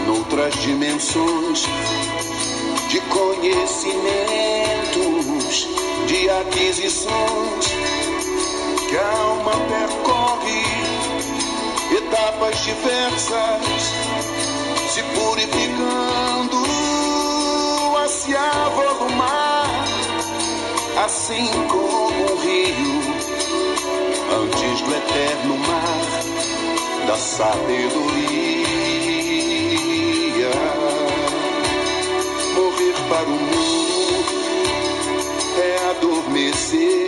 noutras dimensões de conhecimentos, de aquisições que a alma percorre etapas diversas, se purificando a se avolumar, assim como o rio, antes do eterno mar da sabedoria. Morrer para o mundo é adormecer,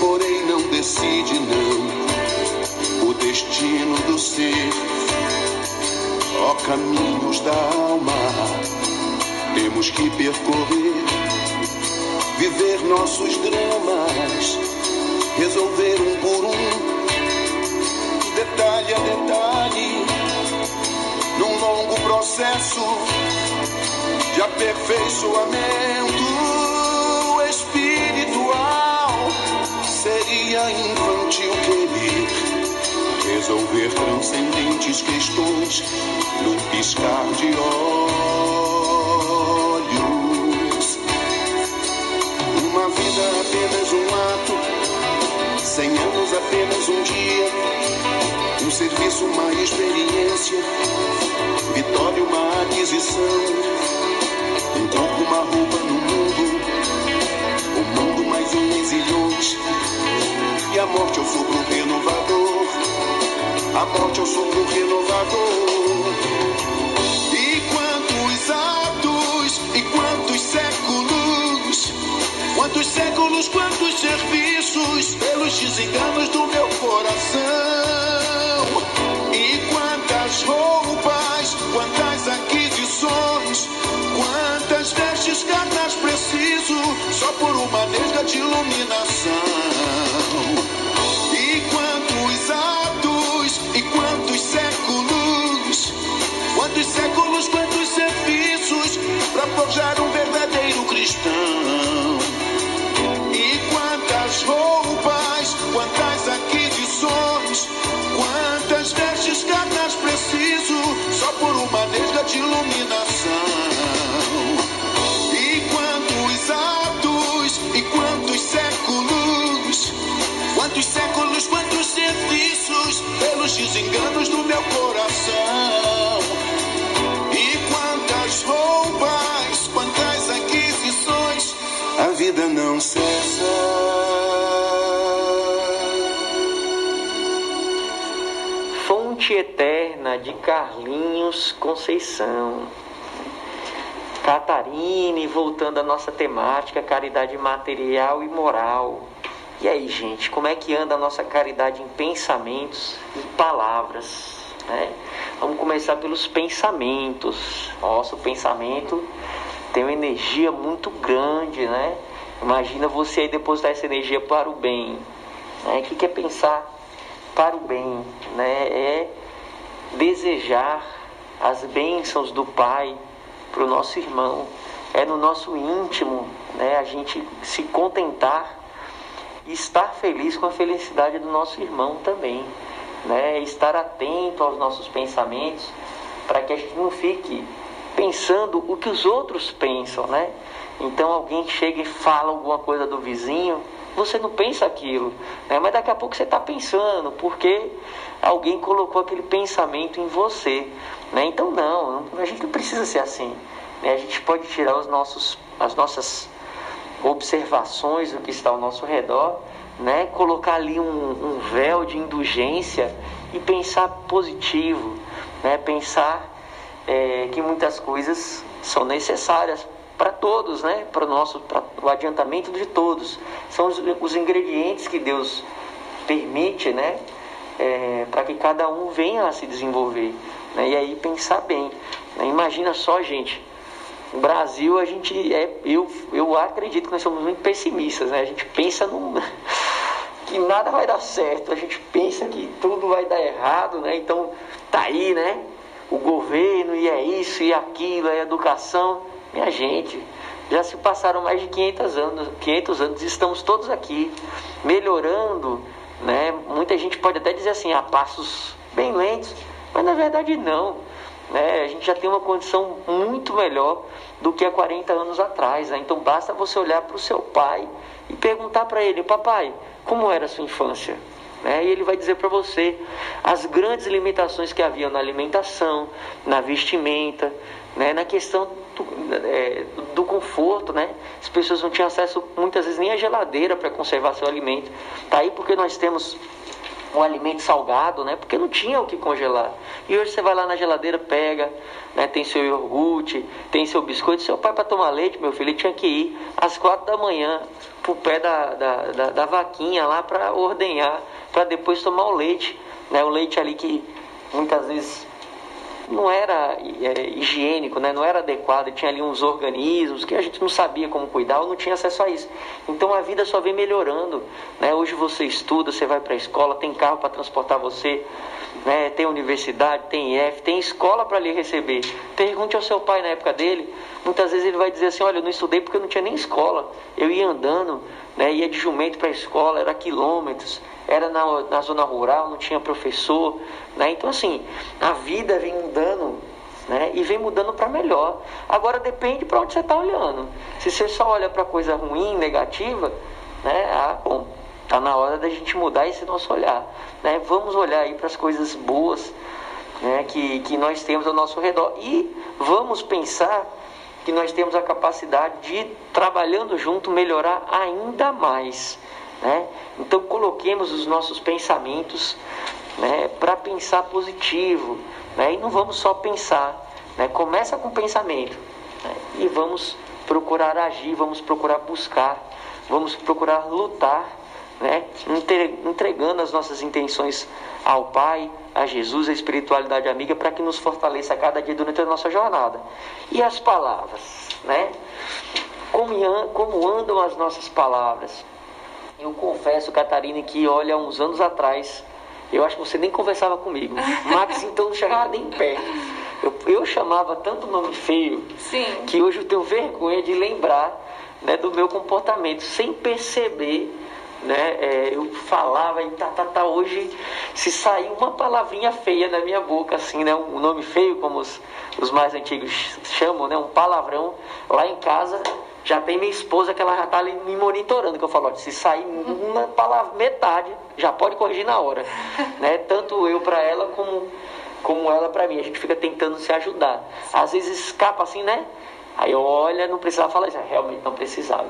porém não decide não o destino do ser. Ó caminhos da alma, temos que percorrer, viver nossos dramas, resolver um por um, detalhe a detalhe, num longo processo de aperfeiçoamento espiritual. Seria infantil querer resolver transcendentes questões num piscar de olhos. Vida apenas um ato, cem anos apenas um dia, um serviço, uma experiência, vitória, uma aquisição, um corpo, uma roupa no mundo, o mundo mais um zilhões, e a morte é o sopro renovador. A morte é o sopro renovador. E quantos atos e quantos quantos séculos, quantos serviços pelos desenganos do meu coração. E quantas roupas, quantas aquisições, quantas vestes carnas preciso só por uma nesga de iluminação. E quantos atos e quantos séculos, quantos séculos, quantos serviços para forjar um verdadeiro por uma nesga de iluminação. E quantos atos e quantos séculos, quantos séculos, quantos serviços pelos desenganos do meu coração. E quantas roupas, quantas aquisições, a vida não cessa. Fonte Eterna de Carlinhos Conceição. Catarine, voltando à nossa temática, caridade material e moral. E aí, gente, como é que anda a nossa caridade em pensamentos e palavras? né? Vamos começar pelos pensamentos. Nosso pensamento tem uma energia muito grande, né? Imagina você aí depositar essa energia para o bem. Né? O que é pensar para o bem? Né? É desejar as bênçãos do Pai para o nosso irmão. É no nosso íntimo né? a gente se contentar e estar feliz com a felicidade do nosso irmão também. Né? Estar atento aos nossos pensamentos para que a gente não fique pensando o que os outros pensam, né? Então alguém chega e fala alguma coisa do vizinho, você não pensa aquilo, né? mas daqui a pouco você está pensando, porque alguém colocou aquele pensamento em você. Né? Então, não, a gente não precisa ser assim. Né? A gente pode tirar os nossos, as nossas observações do que está ao nosso redor, né? colocar ali um, um véu de indulgência e pensar positivo, né? pensar é, que muitas coisas são necessárias para todos, né? para o nosso pra, o adiantamento de todos. São os, os ingredientes que Deus permite né? É, para que cada um venha a se desenvolver. Né? E aí pensar bem. Né? Imagina só, gente, no Brasil a gente é. Eu, eu acredito que nós somos muito pessimistas, né? A gente pensa num, que nada vai dar certo, a gente pensa que tudo vai dar errado, né? Então tá aí, né? O governo e é isso e aquilo, é educação. Minha gente, já se passaram mais de 500 anos, 500 anos, estamos todos aqui melhorando, né? Muita gente pode até dizer assim, a passos bem lentos, mas na verdade não. Né? A gente já tem uma condição muito melhor do que há 40 anos atrás. Né? Então basta você olhar para o seu pai e perguntar para ele, papai, como era a sua infância? Né? E ele vai dizer para você as grandes limitações que havia na alimentação, na vestimenta, né? na questão do, é, do conforto. Né? As pessoas não tinham acesso muitas vezes nem à geladeira para conservar seu alimento. Tá aí porque nós temos um alimento salgado, né? Porque não tinha o que congelar. E hoje você vai lá na geladeira, pega, né? Tem seu iogurte, tem seu biscoito. Seu pai para tomar leite, meu filho, ele tinha que ir às quatro da manhã pro pé da, da, da, da vaquinha lá para ordenhar, para depois tomar o leite, né? O leite ali que muitas vezes não era é, higiênico, né? não era adequado, tinha ali uns organismos que a gente não sabia como cuidar ou não tinha acesso a isso. Então a vida só vem melhorando. Né? Hoje você estuda, você vai para a escola, tem carro para transportar você, né? tem universidade, tem IF, tem escola para lhe receber. Pergunte ao seu pai na época dele, muitas vezes ele vai dizer assim, olha, eu não estudei porque eu não tinha nem escola, eu ia andando, né? ia de jumento para a escola, era quilômetros era na, na zona rural, não tinha professor, né? Então assim, a vida vem mudando, né? E vem mudando para melhor. Agora depende para onde você está olhando. Se você só olha para coisa ruim, negativa, né? Ah, bom, tá na hora da gente mudar esse nosso olhar, né? Vamos olhar aí para as coisas boas, né? Que que nós temos ao nosso redor e vamos pensar que nós temos a capacidade de trabalhando junto melhorar ainda mais. Né? Então coloquemos os nossos pensamentos né, para pensar positivo né? e não vamos só pensar. Né? Começa com pensamento né? e vamos procurar agir, vamos procurar buscar, vamos procurar lutar, né? entregando as nossas intenções ao Pai, a Jesus, a espiritualidade amiga, para que nos fortaleça cada dia durante a nossa jornada. E as palavras, né? Como andam as nossas palavras? Eu confesso, Catarina, que olha, uns anos atrás, eu acho que você nem conversava comigo. Max, então, não chegava nem perto. Eu, eu chamava tanto nome feio Sim. que hoje eu tenho vergonha de lembrar né, do meu comportamento, sem perceber. Né, é, eu falava e tá, tá, tá. Hoje, se sair uma palavrinha feia na minha boca, assim, né, um nome feio, como os, os mais antigos chamam, né, um palavrão, lá em casa, já tem minha esposa que ela já está ali me monitorando, que eu falo, ó, se sair uma palavra, metade, já pode corrigir na hora. né? Tanto eu para ela como, como ela para mim. A gente fica tentando se ajudar. Às vezes escapa assim, né? Aí olha, não precisava falar isso, realmente não precisava.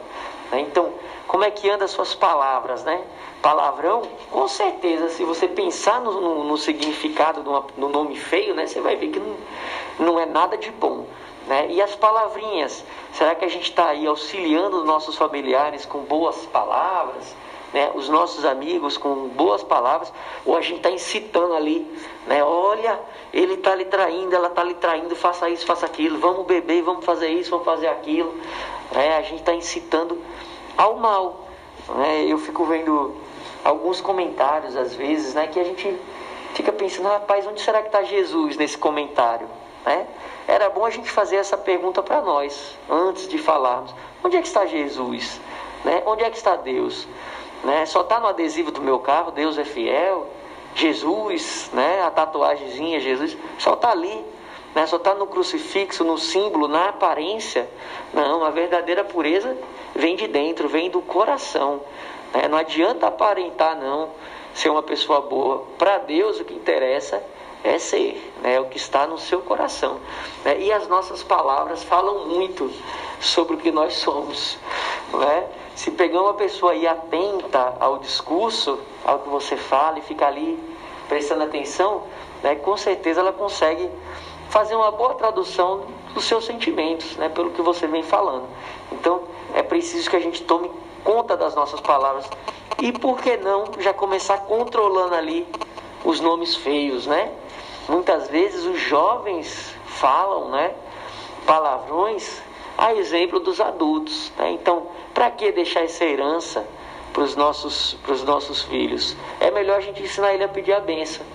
Né? Então, como é que anda as suas palavras, né? Palavrão, com certeza, se você pensar no, no, no significado do no nome feio, né? Você vai ver que não, não é nada de bom. Né? E as palavrinhas, será que a gente está aí auxiliando os nossos familiares com boas palavras? Né? Os nossos amigos com boas palavras? Ou a gente está incitando ali, né? Olha, ele está lhe traindo, ela está lhe traindo, faça isso, faça aquilo, vamos beber, vamos fazer isso, vamos fazer aquilo. Né? A gente está incitando ao mal. Né? Eu fico vendo alguns comentários às vezes, né? Que a gente fica pensando, rapaz, onde será que está Jesus nesse comentário? Né? Era bom a gente fazer essa pergunta para nós, antes de falarmos. Onde é que está Jesus? Né? Onde é que está Deus? Né? Só está no adesivo do meu carro, Deus é fiel. Jesus, né? a tatuagemzinha, Jesus, só está ali. né? só está no crucifixo, no símbolo, na aparência. Não, a verdadeira pureza vem de dentro, vem do coração. né? Não adianta aparentar, não, ser uma pessoa boa. Para Deus, o que interessa é ser, né? é o que está no seu coração. né? E as nossas palavras falam muito sobre o que nós somos. Né? Se pegar uma pessoa aí atenta ao discurso, ao que você fala e fica ali prestando atenção, né? com certeza ela consegue fazer uma boa tradução dos seus sentimentos, né? pelo que você vem falando. Então é preciso que a gente tome conta das nossas palavras e por que não já começar controlando ali os nomes feios, né? Muitas vezes os jovens falam, né? Palavrões a exemplo dos adultos. Né? Então, para que deixar essa herança para os nossos, nossos filhos? É melhor a gente ensinar ele a pedir a benção,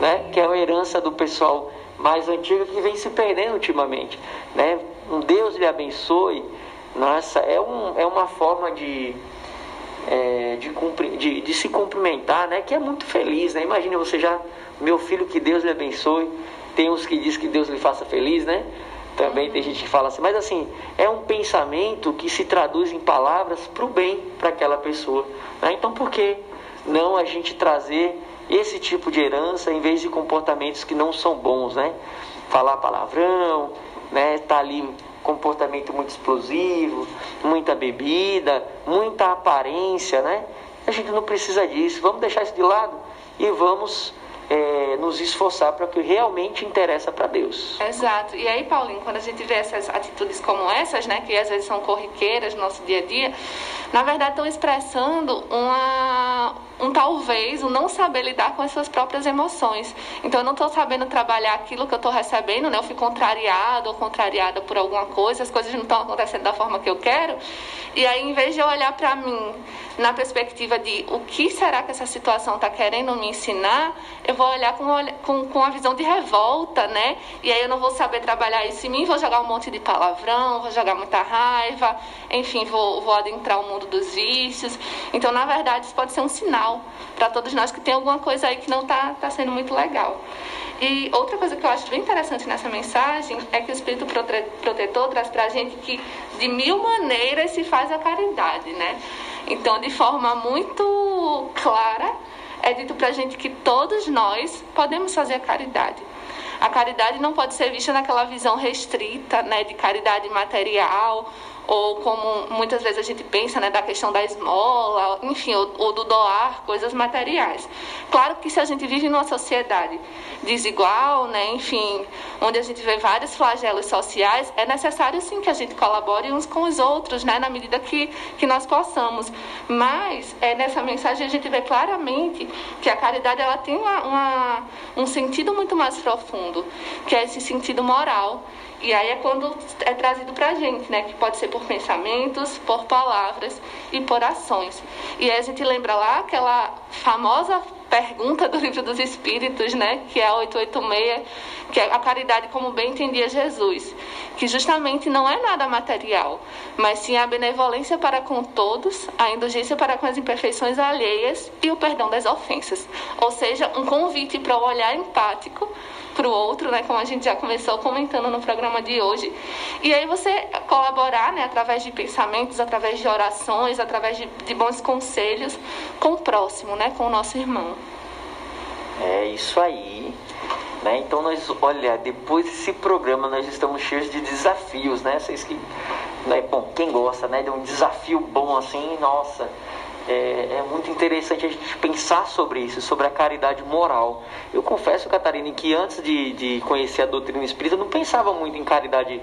né? que é uma herança do pessoal mais antigo que vem se perdendo ultimamente. Né? Um Deus lhe abençoe. Nossa, é, um, é uma forma de, é, de, cumpri, de, de, se cumprimentar, né? Que é muito feliz, né? Imagina você já, meu filho, que Deus lhe abençoe. Tem uns que diz que Deus lhe faça feliz, né? Também tem gente que fala assim, mas assim, é um pensamento que se traduz em palavras para o bem para aquela pessoa. Né? Então, por que não a gente trazer esse tipo de herança em vez de comportamentos que não são bons, né? Falar palavrão, né? Tá ali comportamento muito explosivo, muita bebida, muita aparência, né? A gente não precisa disso. Vamos deixar isso de lado e vamos é, nos esforçar para o que realmente interessa para Deus. Exato. E aí, Paulinho, quando a gente vê essas atitudes como essas, né, que às vezes são corriqueiras no nosso dia a dia, na verdade estão expressando uma, um talvez, um não saber lidar com as suas próprias emoções. Então, eu não estou sabendo trabalhar aquilo que eu estou recebendo, né? Eu fui contrariado ou contrariada por alguma coisa, as coisas não estão acontecendo da forma que eu quero. E aí, em vez de eu olhar para mim na perspectiva de o que será que essa situação está querendo me ensinar, eu vou olhar com, com, com a visão de revolta, né? E aí eu não vou saber trabalhar isso em mim, vou jogar um monte de palavrão, vou jogar muita raiva, enfim, vou, vou adentrar o mundo dos vícios. Então, na verdade, isso pode ser um sinal para todos nós que tem alguma coisa aí que não está tá sendo muito legal. E outra coisa que eu acho bem interessante nessa mensagem é que o Espírito Protetor traz para a gente que de mil maneiras se faz a caridade, né? Então, de forma muito clara, é dito para a gente que todos nós podemos fazer a caridade. A caridade não pode ser vista naquela visão restrita, né, de caridade material ou como muitas vezes a gente pensa, né, da questão da esmola, enfim, ou, ou, do doar coisas materiais. Claro que se a gente vive numa sociedade desigual, né, enfim, onde a gente vê vários flagelos sociais, é necessário sim que a gente colabore uns com os outros, né, na medida que, que nós possamos. Mas é, nessa mensagem a gente vê claramente que a caridade ela tem uma, uma, um sentido muito mais profundo, que é esse sentido moral e aí é quando é trazido para a gente, né? Que pode ser por pensamentos, por palavras e por ações. E aí a gente lembra lá aquela famosa pergunta do livro dos Espíritos, né? Que é a 886, que é a caridade como bem entendia Jesus. Que justamente não é nada material, mas sim a benevolência para com todos, a indulgência para com as imperfeições alheias e o perdão das ofensas. Ou seja, um convite para o olhar empático para o outro, né, como a gente já começou comentando no programa de hoje. E aí você colaborar, né, através de pensamentos, através de orações, através de, de bons conselhos com o próximo, né, com o nosso irmão. É isso aí. Né? Então nós, olha, depois desse programa nós estamos cheios de desafios, né? Vocês que, né? bom, quem gosta, né, de um desafio bom assim, nossa, é, é, muito interessante a gente pensar sobre isso, sobre a caridade moral. Eu confesso, Catarina, que antes de, de conhecer a doutrina espírita, eu não pensava muito em caridade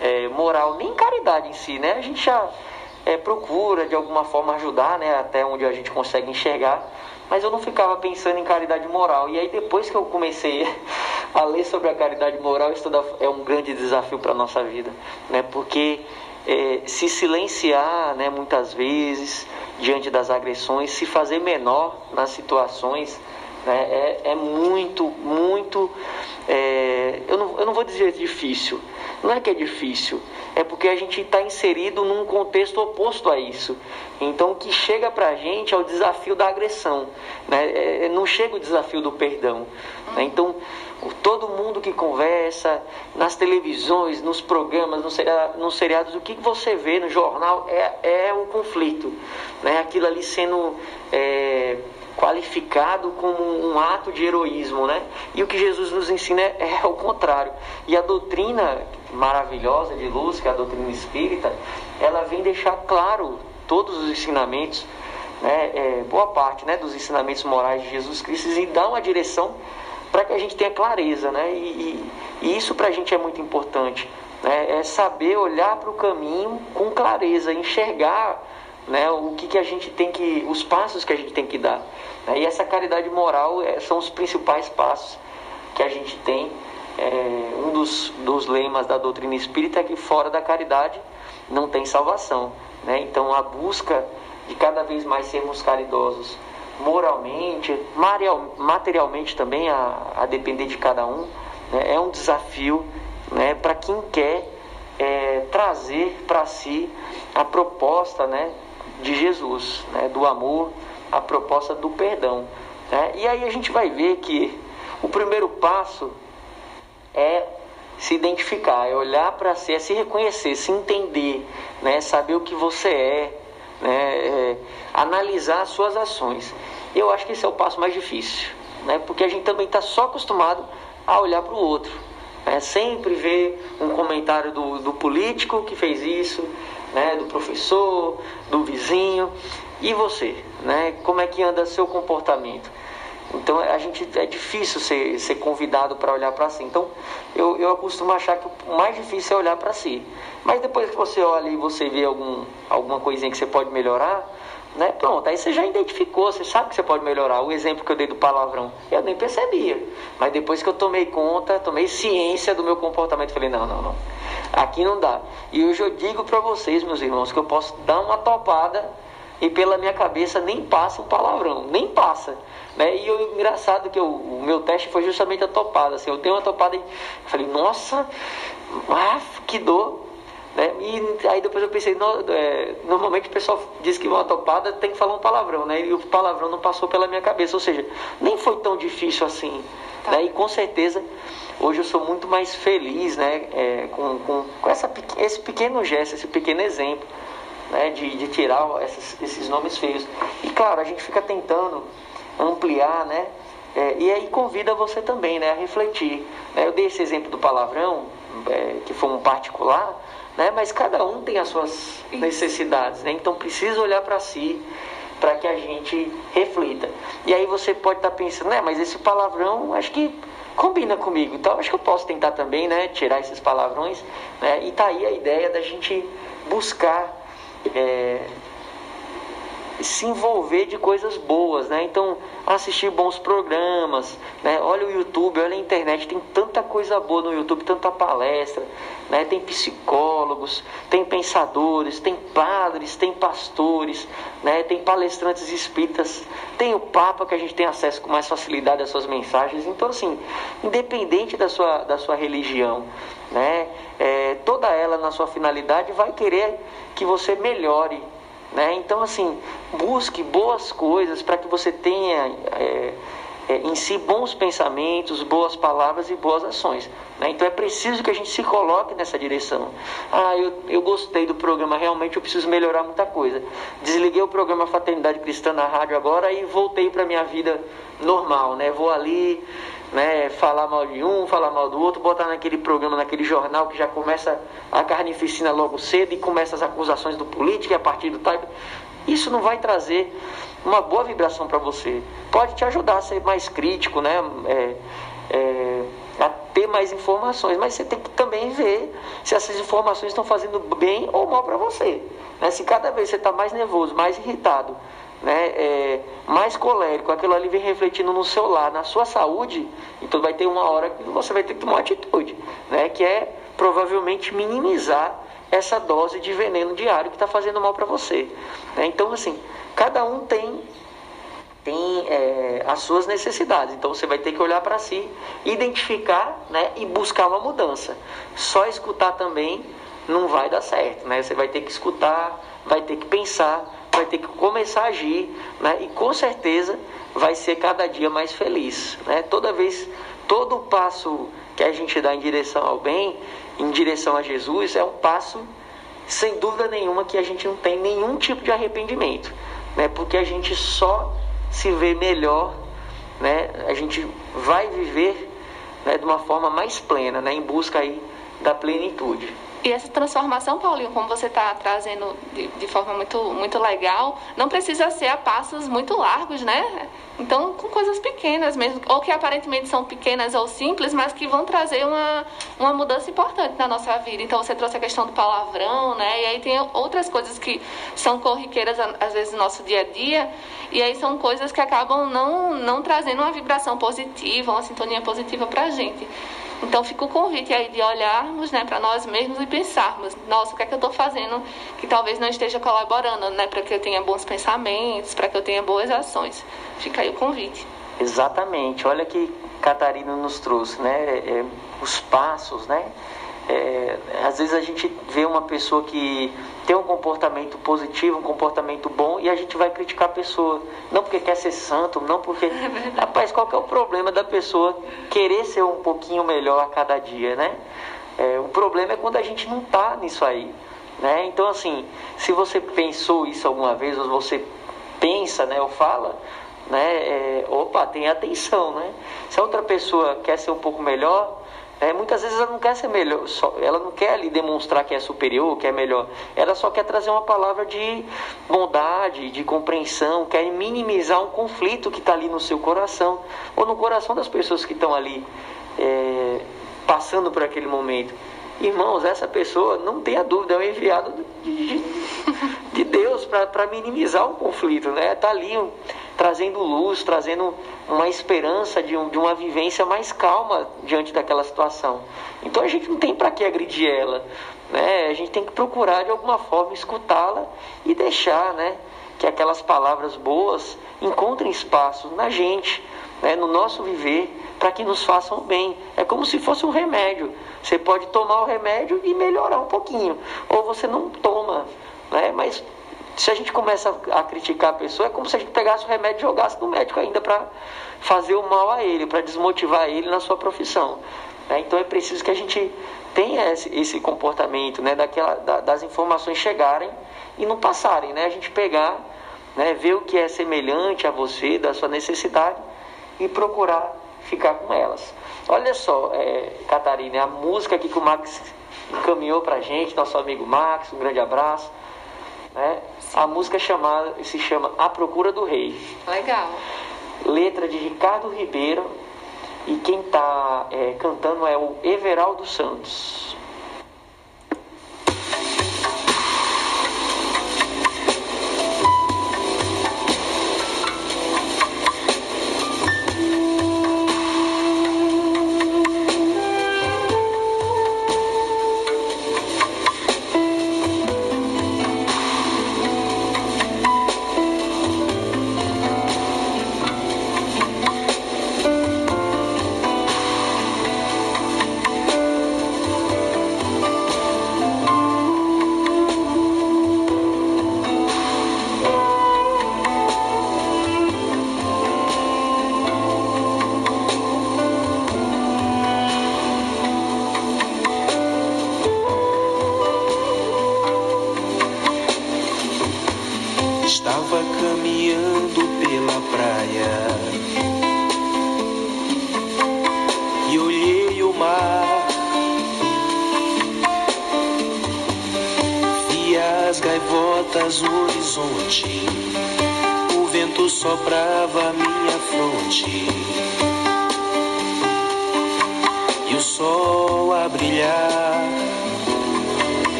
é, moral, nem em caridade em si, né? A gente já é, procura, de alguma forma, ajudar, né? Até onde a gente consegue enxergar, mas eu não ficava pensando em caridade moral. E aí, depois que eu comecei a ler sobre a caridade moral, isso é um grande desafio para a nossa vida, né? Porque é, se silenciar, né, muitas vezes, diante das agressões, se fazer menor nas situações, né, é, é muito, muito. É, eu, não, eu não vou dizer difícil, não é que é difícil, é porque a gente está inserido num contexto oposto a isso. Então, o que chega para a gente é o desafio da agressão, né? É, não chega o desafio do perdão. Né? Então, Todo mundo que conversa nas televisões, nos programas, nos seria- nos seriados, o que você vê no jornal é, é conflito, né? Aquilo ali sendo é, qualificado como um ato de heroísmo, né? E o que Jesus nos ensina é, é o contrário. E a doutrina maravilhosa de luz, que é a doutrina espírita, ela vem deixar claro todos os ensinamentos, né? É, boa parte, né, dos ensinamentos morais de Jesus Cristo e dá uma direção para que a gente tenha clareza, né? E, e- isso para a gente é muito importante, né? É saber olhar para o caminho com clareza, enxergar, né? O que, que a gente tem que, os passos que a gente tem que dar. né? E essa caridade moral é, são os principais passos que a gente tem. É, um dos, dos lemas da doutrina espírita é que fora da caridade não tem salvação, né? Então a busca de cada vez mais sermos caridosos moralmente, materialmente também, a, a depender de cada um, né? é um desafio né? para quem quer é, trazer para si a proposta né? de Jesus, né? do amor, a proposta do perdão. né? E aí a gente vai ver que o primeiro passo é se identificar, é olhar para si, é se reconhecer, se entender, né? saber o que você é, né? analisar as suas ações. Eu acho que esse é o passo mais difícil, né? porque a gente também está só acostumado a olhar para o outro. Né? Sempre ver um comentário do, do político que fez isso, né? do professor, do vizinho, e você, né? como é que anda seu comportamento? Então a gente é difícil ser, ser convidado para olhar para si. Então eu, eu costumo achar que o mais difícil é olhar para si. Mas depois que você olha e você vê algum, alguma coisinha que você pode melhorar, né? Pronto, aí você já identificou, você sabe que você pode melhorar. O exemplo que eu dei do palavrão, eu nem percebia. Mas depois que eu tomei conta, tomei ciência do meu comportamento, falei, não, não, não. Aqui não dá. E hoje eu digo para vocês, meus irmãos, que eu posso dar uma topada e pela minha cabeça nem passa um palavrão, nem passa. Né? E o engraçado que eu- o meu teste foi justamente a topada. Assim, eu dei uma topada e falei, nossa, ah, que dor. Né? E aí depois eu pensei, no- é, normalmente o pessoal diz que uma topada tem que falar um palavrão, né? E o palavrão não passou pela minha cabeça, ou seja, nem foi tão difícil assim. Né? E com certeza hoje eu sou muito mais feliz né? É, com, com, com essa, esse pequeno gesto, esse pequeno exemplo né, de, de tirar esses, esses nomes feios. E claro, a gente fica tentando ampliar, né? É, e aí convida você também né, a refletir. né? Eu dei esse exemplo do palavrão, é, que foi um particular, né? mas cada um tem as suas necessidades. Né? Então precisa olhar para si para que a gente reflita. E aí você pode estar pensando, né, mas esse palavrão acho que combina comigo, então acho que eu posso tentar também, né, tirar esses palavrões, né, e tá aí a ideia da gente buscar é, se envolver de coisas boas, né? Então, assistir bons programas, né? Olha o YouTube, olha a internet, tem tanta coisa boa no YouTube, tanta palestra, né? Tem psicólogos, tem pensadores, tem padres, tem pastores, né? Tem palestrantes espíritas, tem o Papa que a gente tem acesso com mais facilidade às suas mensagens. Então, assim, independente da sua, da sua religião, né? É, toda ela na sua finalidade vai querer que você melhore, né? Então, assim, busque boas coisas para que você tenha é, é, em si bons pensamentos, boas palavras e boas ações. Né? Então, é preciso que a gente se coloque nessa direção. Ah, eu, eu gostei do programa, realmente eu preciso melhorar muita coisa. Desliguei o programa Fraternidade Cristã na rádio agora e voltei para a minha vida normal. Né? Vou ali né, falar mal de um, falar mal do outro, botar naquele programa, naquele jornal que já começa a carnificina logo cedo e começa as acusações do político e a partir do tal. Isso não vai trazer uma boa vibração para você. Pode te ajudar a ser mais crítico, né? É, é, a ter mais informações, mas você tem que também ver se essas informações estão fazendo bem ou mal para você. Né? Se cada vez você está mais nervoso, mais irritado, né, é, mais colérico, aquilo ali vem refletindo no seu lar, na sua saúde, então vai ter uma hora que você vai ter que tomar uma atitude, né, que é provavelmente minimizar essa dose de veneno diário que está fazendo mal para você. né. Então, assim, cada um tem tem é, as suas necessidades. Então você vai ter que olhar para si, identificar né, e buscar uma mudança. Só escutar também não vai dar certo. Né? Você vai ter que escutar, vai ter que pensar, vai ter que começar a agir, né? E com certeza vai ser cada dia mais feliz, né? Toda vez, todo passo que a gente dá em direção ao bem, em direção a Jesus, é um passo sem dúvida nenhuma que a gente não tem nenhum tipo de arrependimento, né? Porque a gente só se vê melhor, né? A gente vai viver né, de uma forma mais plena, né? Em busca aí da plenitude. E essa transformação, Paulinho, como você está trazendo de, de, forma muito, muito legal, não precisa ser a passos muito largos, né? Então, com coisas pequenas mesmo, ou que aparentemente são pequenas ou simples, mas que vão trazer uma, uma mudança importante na nossa vida. Então, você trouxe a questão do palavrão, né? E aí tem outras coisas que são corriqueiras, às vezes, no nosso dia a dia, e aí são coisas que acabam não, não trazendo uma vibração positiva, uma sintonia positiva para a gente. Então fica o convite aí de olharmos né, para nós mesmos e pensarmos, nossa, o que é que eu estou fazendo que talvez não esteja colaborando, né, para que eu tenha bons pensamentos, para que eu tenha boas ações. Fica aí o convite. Exatamente. Olha que Catarina nos trouxe, né, é, os passos, né, é, às vezes a gente vê uma pessoa que tem um comportamento positivo, um comportamento bom, e a gente vai criticar a pessoa. Não porque quer ser santo, não porque. É Rapaz, qual que é o problema da pessoa querer ser um pouquinho melhor a cada dia, né? É, o problema é quando a gente não tá nisso aí. Né? Então, assim, se você pensou isso alguma vez, ou você pensa, né, ou fala, né, é, opa, tem atenção, né? Se a outra pessoa quer ser um pouco melhor, é, muitas vezes ela não quer ser melhor, só, ela não quer ali demonstrar que é superior, que é melhor. Ela só quer trazer uma palavra de bondade, de compreensão, quer minimizar um conflito que está ali no seu coração, ou no coração das pessoas que estão ali é, passando por aquele momento. Irmãos, essa pessoa, não tenha dúvida, é um enviado de, de Deus para minimizar o conflito, né? Está ali um, trazendo luz, trazendo uma esperança de, um, de uma vivência mais calma diante daquela situação. Então a gente não tem para que agredir ela, né? A gente tem que procurar de alguma forma escutá-la e deixar, né? Que aquelas palavras boas encontrem espaço na gente, né? no nosso viver, para que nos façam bem. É como se fosse um remédio. Você pode tomar o remédio e melhorar um pouquinho, ou você não toma, né? Mas se a gente começa a criticar a pessoa, é como se a gente pegasse o remédio e jogasse no médico ainda para fazer o mal a ele, para desmotivar ele na sua profissão. Né? Então é preciso que a gente tenha esse, esse comportamento, né? Daquela, da, das informações chegarem e não passarem, né? A gente pegar, né? ver o que é semelhante a você, da sua necessidade e procurar ficar com elas. Olha só, é, Catarina, a música aqui que o Max encaminhou para gente, nosso amigo Max, um grande abraço. Né? A música chamada, se chama A Procura do Rei. Legal. Letra de Ricardo Ribeiro e quem está é, cantando é o Everaldo Santos.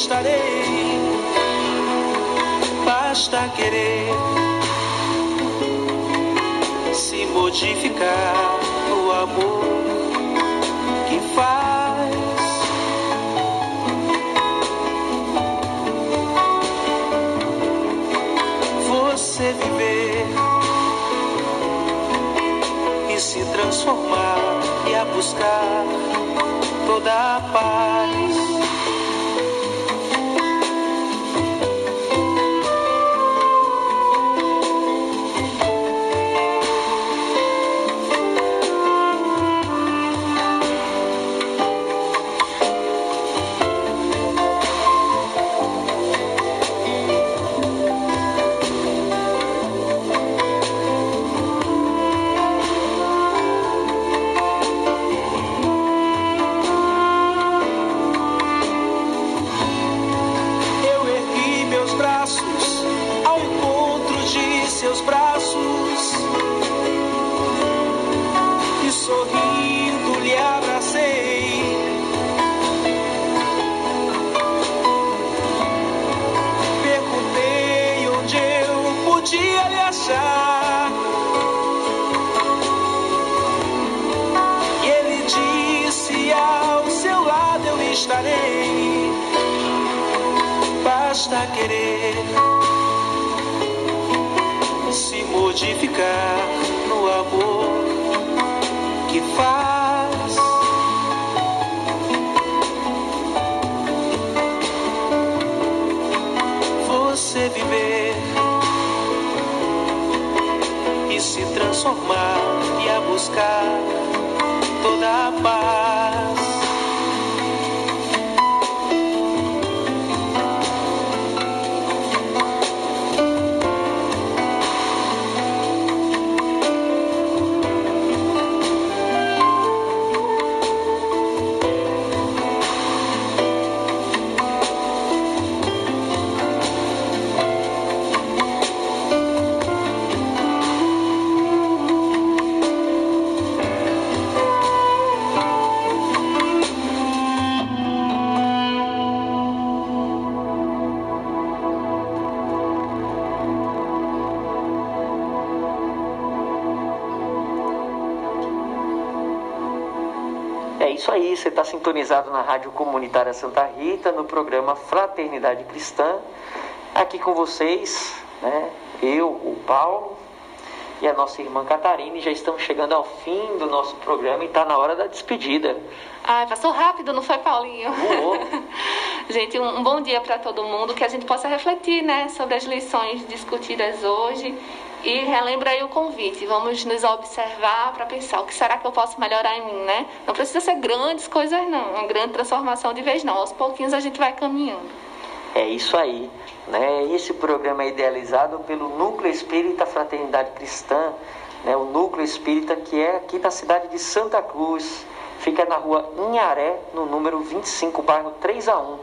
Estarei. Basta querer se modificar no amor que faz. Você viver e se transformar e a buscar toda a paz. Sintonizado na Rádio Comunitária Santa Rita, no programa Fraternidade Cristã. Aqui com vocês, né? Eu, o Paulo e a nossa irmã Catarina. Já estamos chegando ao fim do nosso programa e está na hora da despedida. Ai, passou rápido, não foi, Paulinho? Voou. gente, um, um bom dia para todo mundo, que a gente possa refletir, né, sobre as lições discutidas hoje. E relembra aí o convite, vamos nos observar para pensar o que será que eu posso melhorar em mim, né? Não precisa ser grandes coisas, não, uma grande transformação de vez, não. Aos pouquinhos a gente vai caminhando. É isso aí. Né? Esse programa é idealizado pelo Núcleo Espírita Fraternidade Cristã, né? o Núcleo Espírita que é aqui na cidade de Santa Cruz, fica na rua Inharé, no número 25, bairro 3 a 1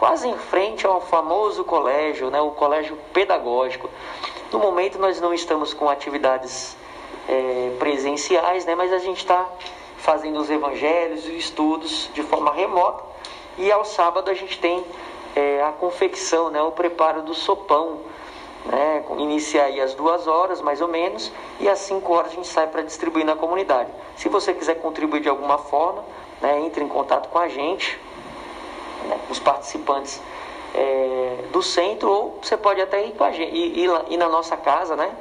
quase em frente ao famoso colégio, né? o colégio pedagógico. No momento nós não estamos com atividades eh, presenciais, né? mas a gente está fazendo os evangelhos e estudos de forma remota. E ao sábado a gente tem é, a confecção, né, o preparo do sopão. Né, inicia aí às duas horas, mais ou menos, e às 5 horas a gente sai para distribuir na comunidade. Se você quiser contribuir de alguma forma, né, entre em contato com a gente, né, os participantes é, do centro, ou você pode até ir, com a gente, ir, ir, na nossa casa, né?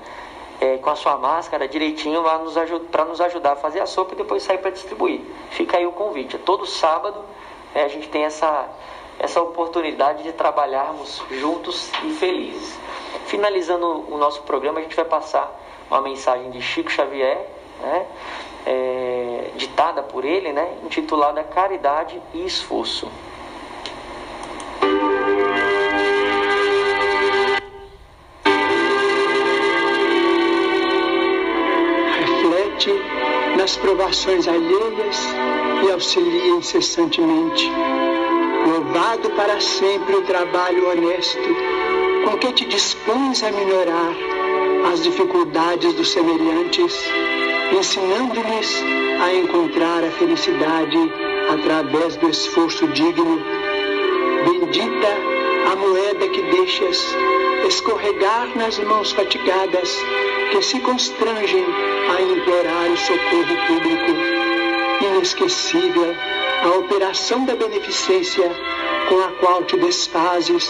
é, com a sua máscara direitinho para nos, nos ajudar a fazer a sopa e depois sair para distribuir. Fica aí o convite. Todo sábado é, a gente tem essa, essa oportunidade de trabalharmos juntos e felizes. Finalizando o nosso programa, a gente vai passar uma mensagem de Chico Xavier, né, é, ditada por ele, né, intitulada Caridade e Esforço. Nas provações alheias e auxilia incessantemente. Louvado para sempre o trabalho honesto com que te dispões a minorar as dificuldades dos semelhantes, ensinando-lhes a encontrar a felicidade através do esforço digno. Bendita a moeda que deixas escorregar nas mãos fatigadas que se constrangem a implorar o socorro público. Inesquecível a operação da beneficência com a qual te desfazes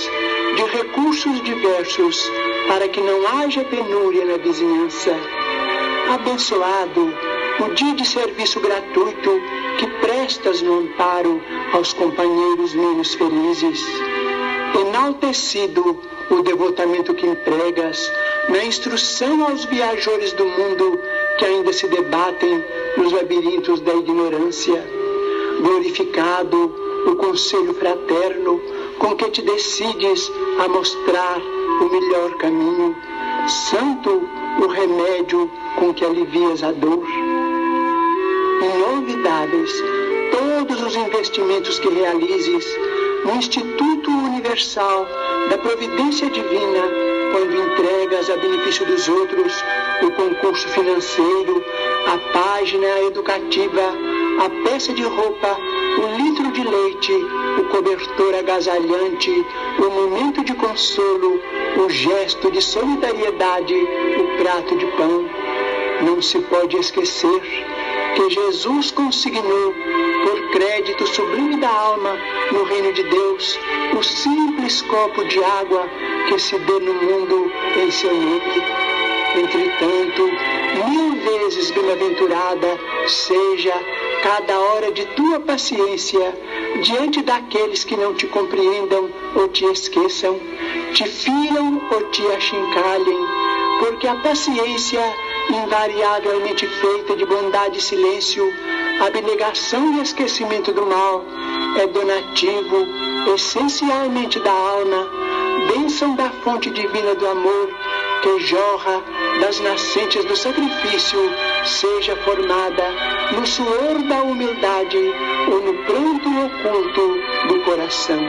de recursos diversos para que não haja penúria na vizinhança. Abençoado o dia de serviço gratuito que prestas no amparo aos companheiros menos felizes. Enaltecido o devotamento que empregas na instrução aos viajores do mundo que ainda se debatem nos labirintos da ignorância. Glorificado o conselho fraterno com que te decides a mostrar o melhor caminho. Santo o remédio com que alivias a dor. Inolvidáveis todos os investimentos que realizes no Instituto Universal da Providência Divina, quando entregas a benefício dos outros o concurso financeiro, a página educativa, a peça de roupa, o litro de leite, o cobertor agasalhante, o momento de consolo, o gesto de solidariedade, o prato de pão. Não se pode esquecer que Jesus consignou, por crédito sublime da alma, no reino de Deus, o simples copo de água que se dê no mundo em seu nome. Entretanto, mil vezes bem-aventurada seja cada hora de tua paciência diante daqueles que não te compreendam ou te esqueçam, te firam ou te achincalhem, porque a paciência, invariavelmente feita de bondade e silêncio, abnegação e esquecimento do mal, é donativo essencialmente da alma, bênção da fonte divina do amor, que jorra das nascentes do sacrifício, seja formada no suor da humildade ou no pranto oculto do coração.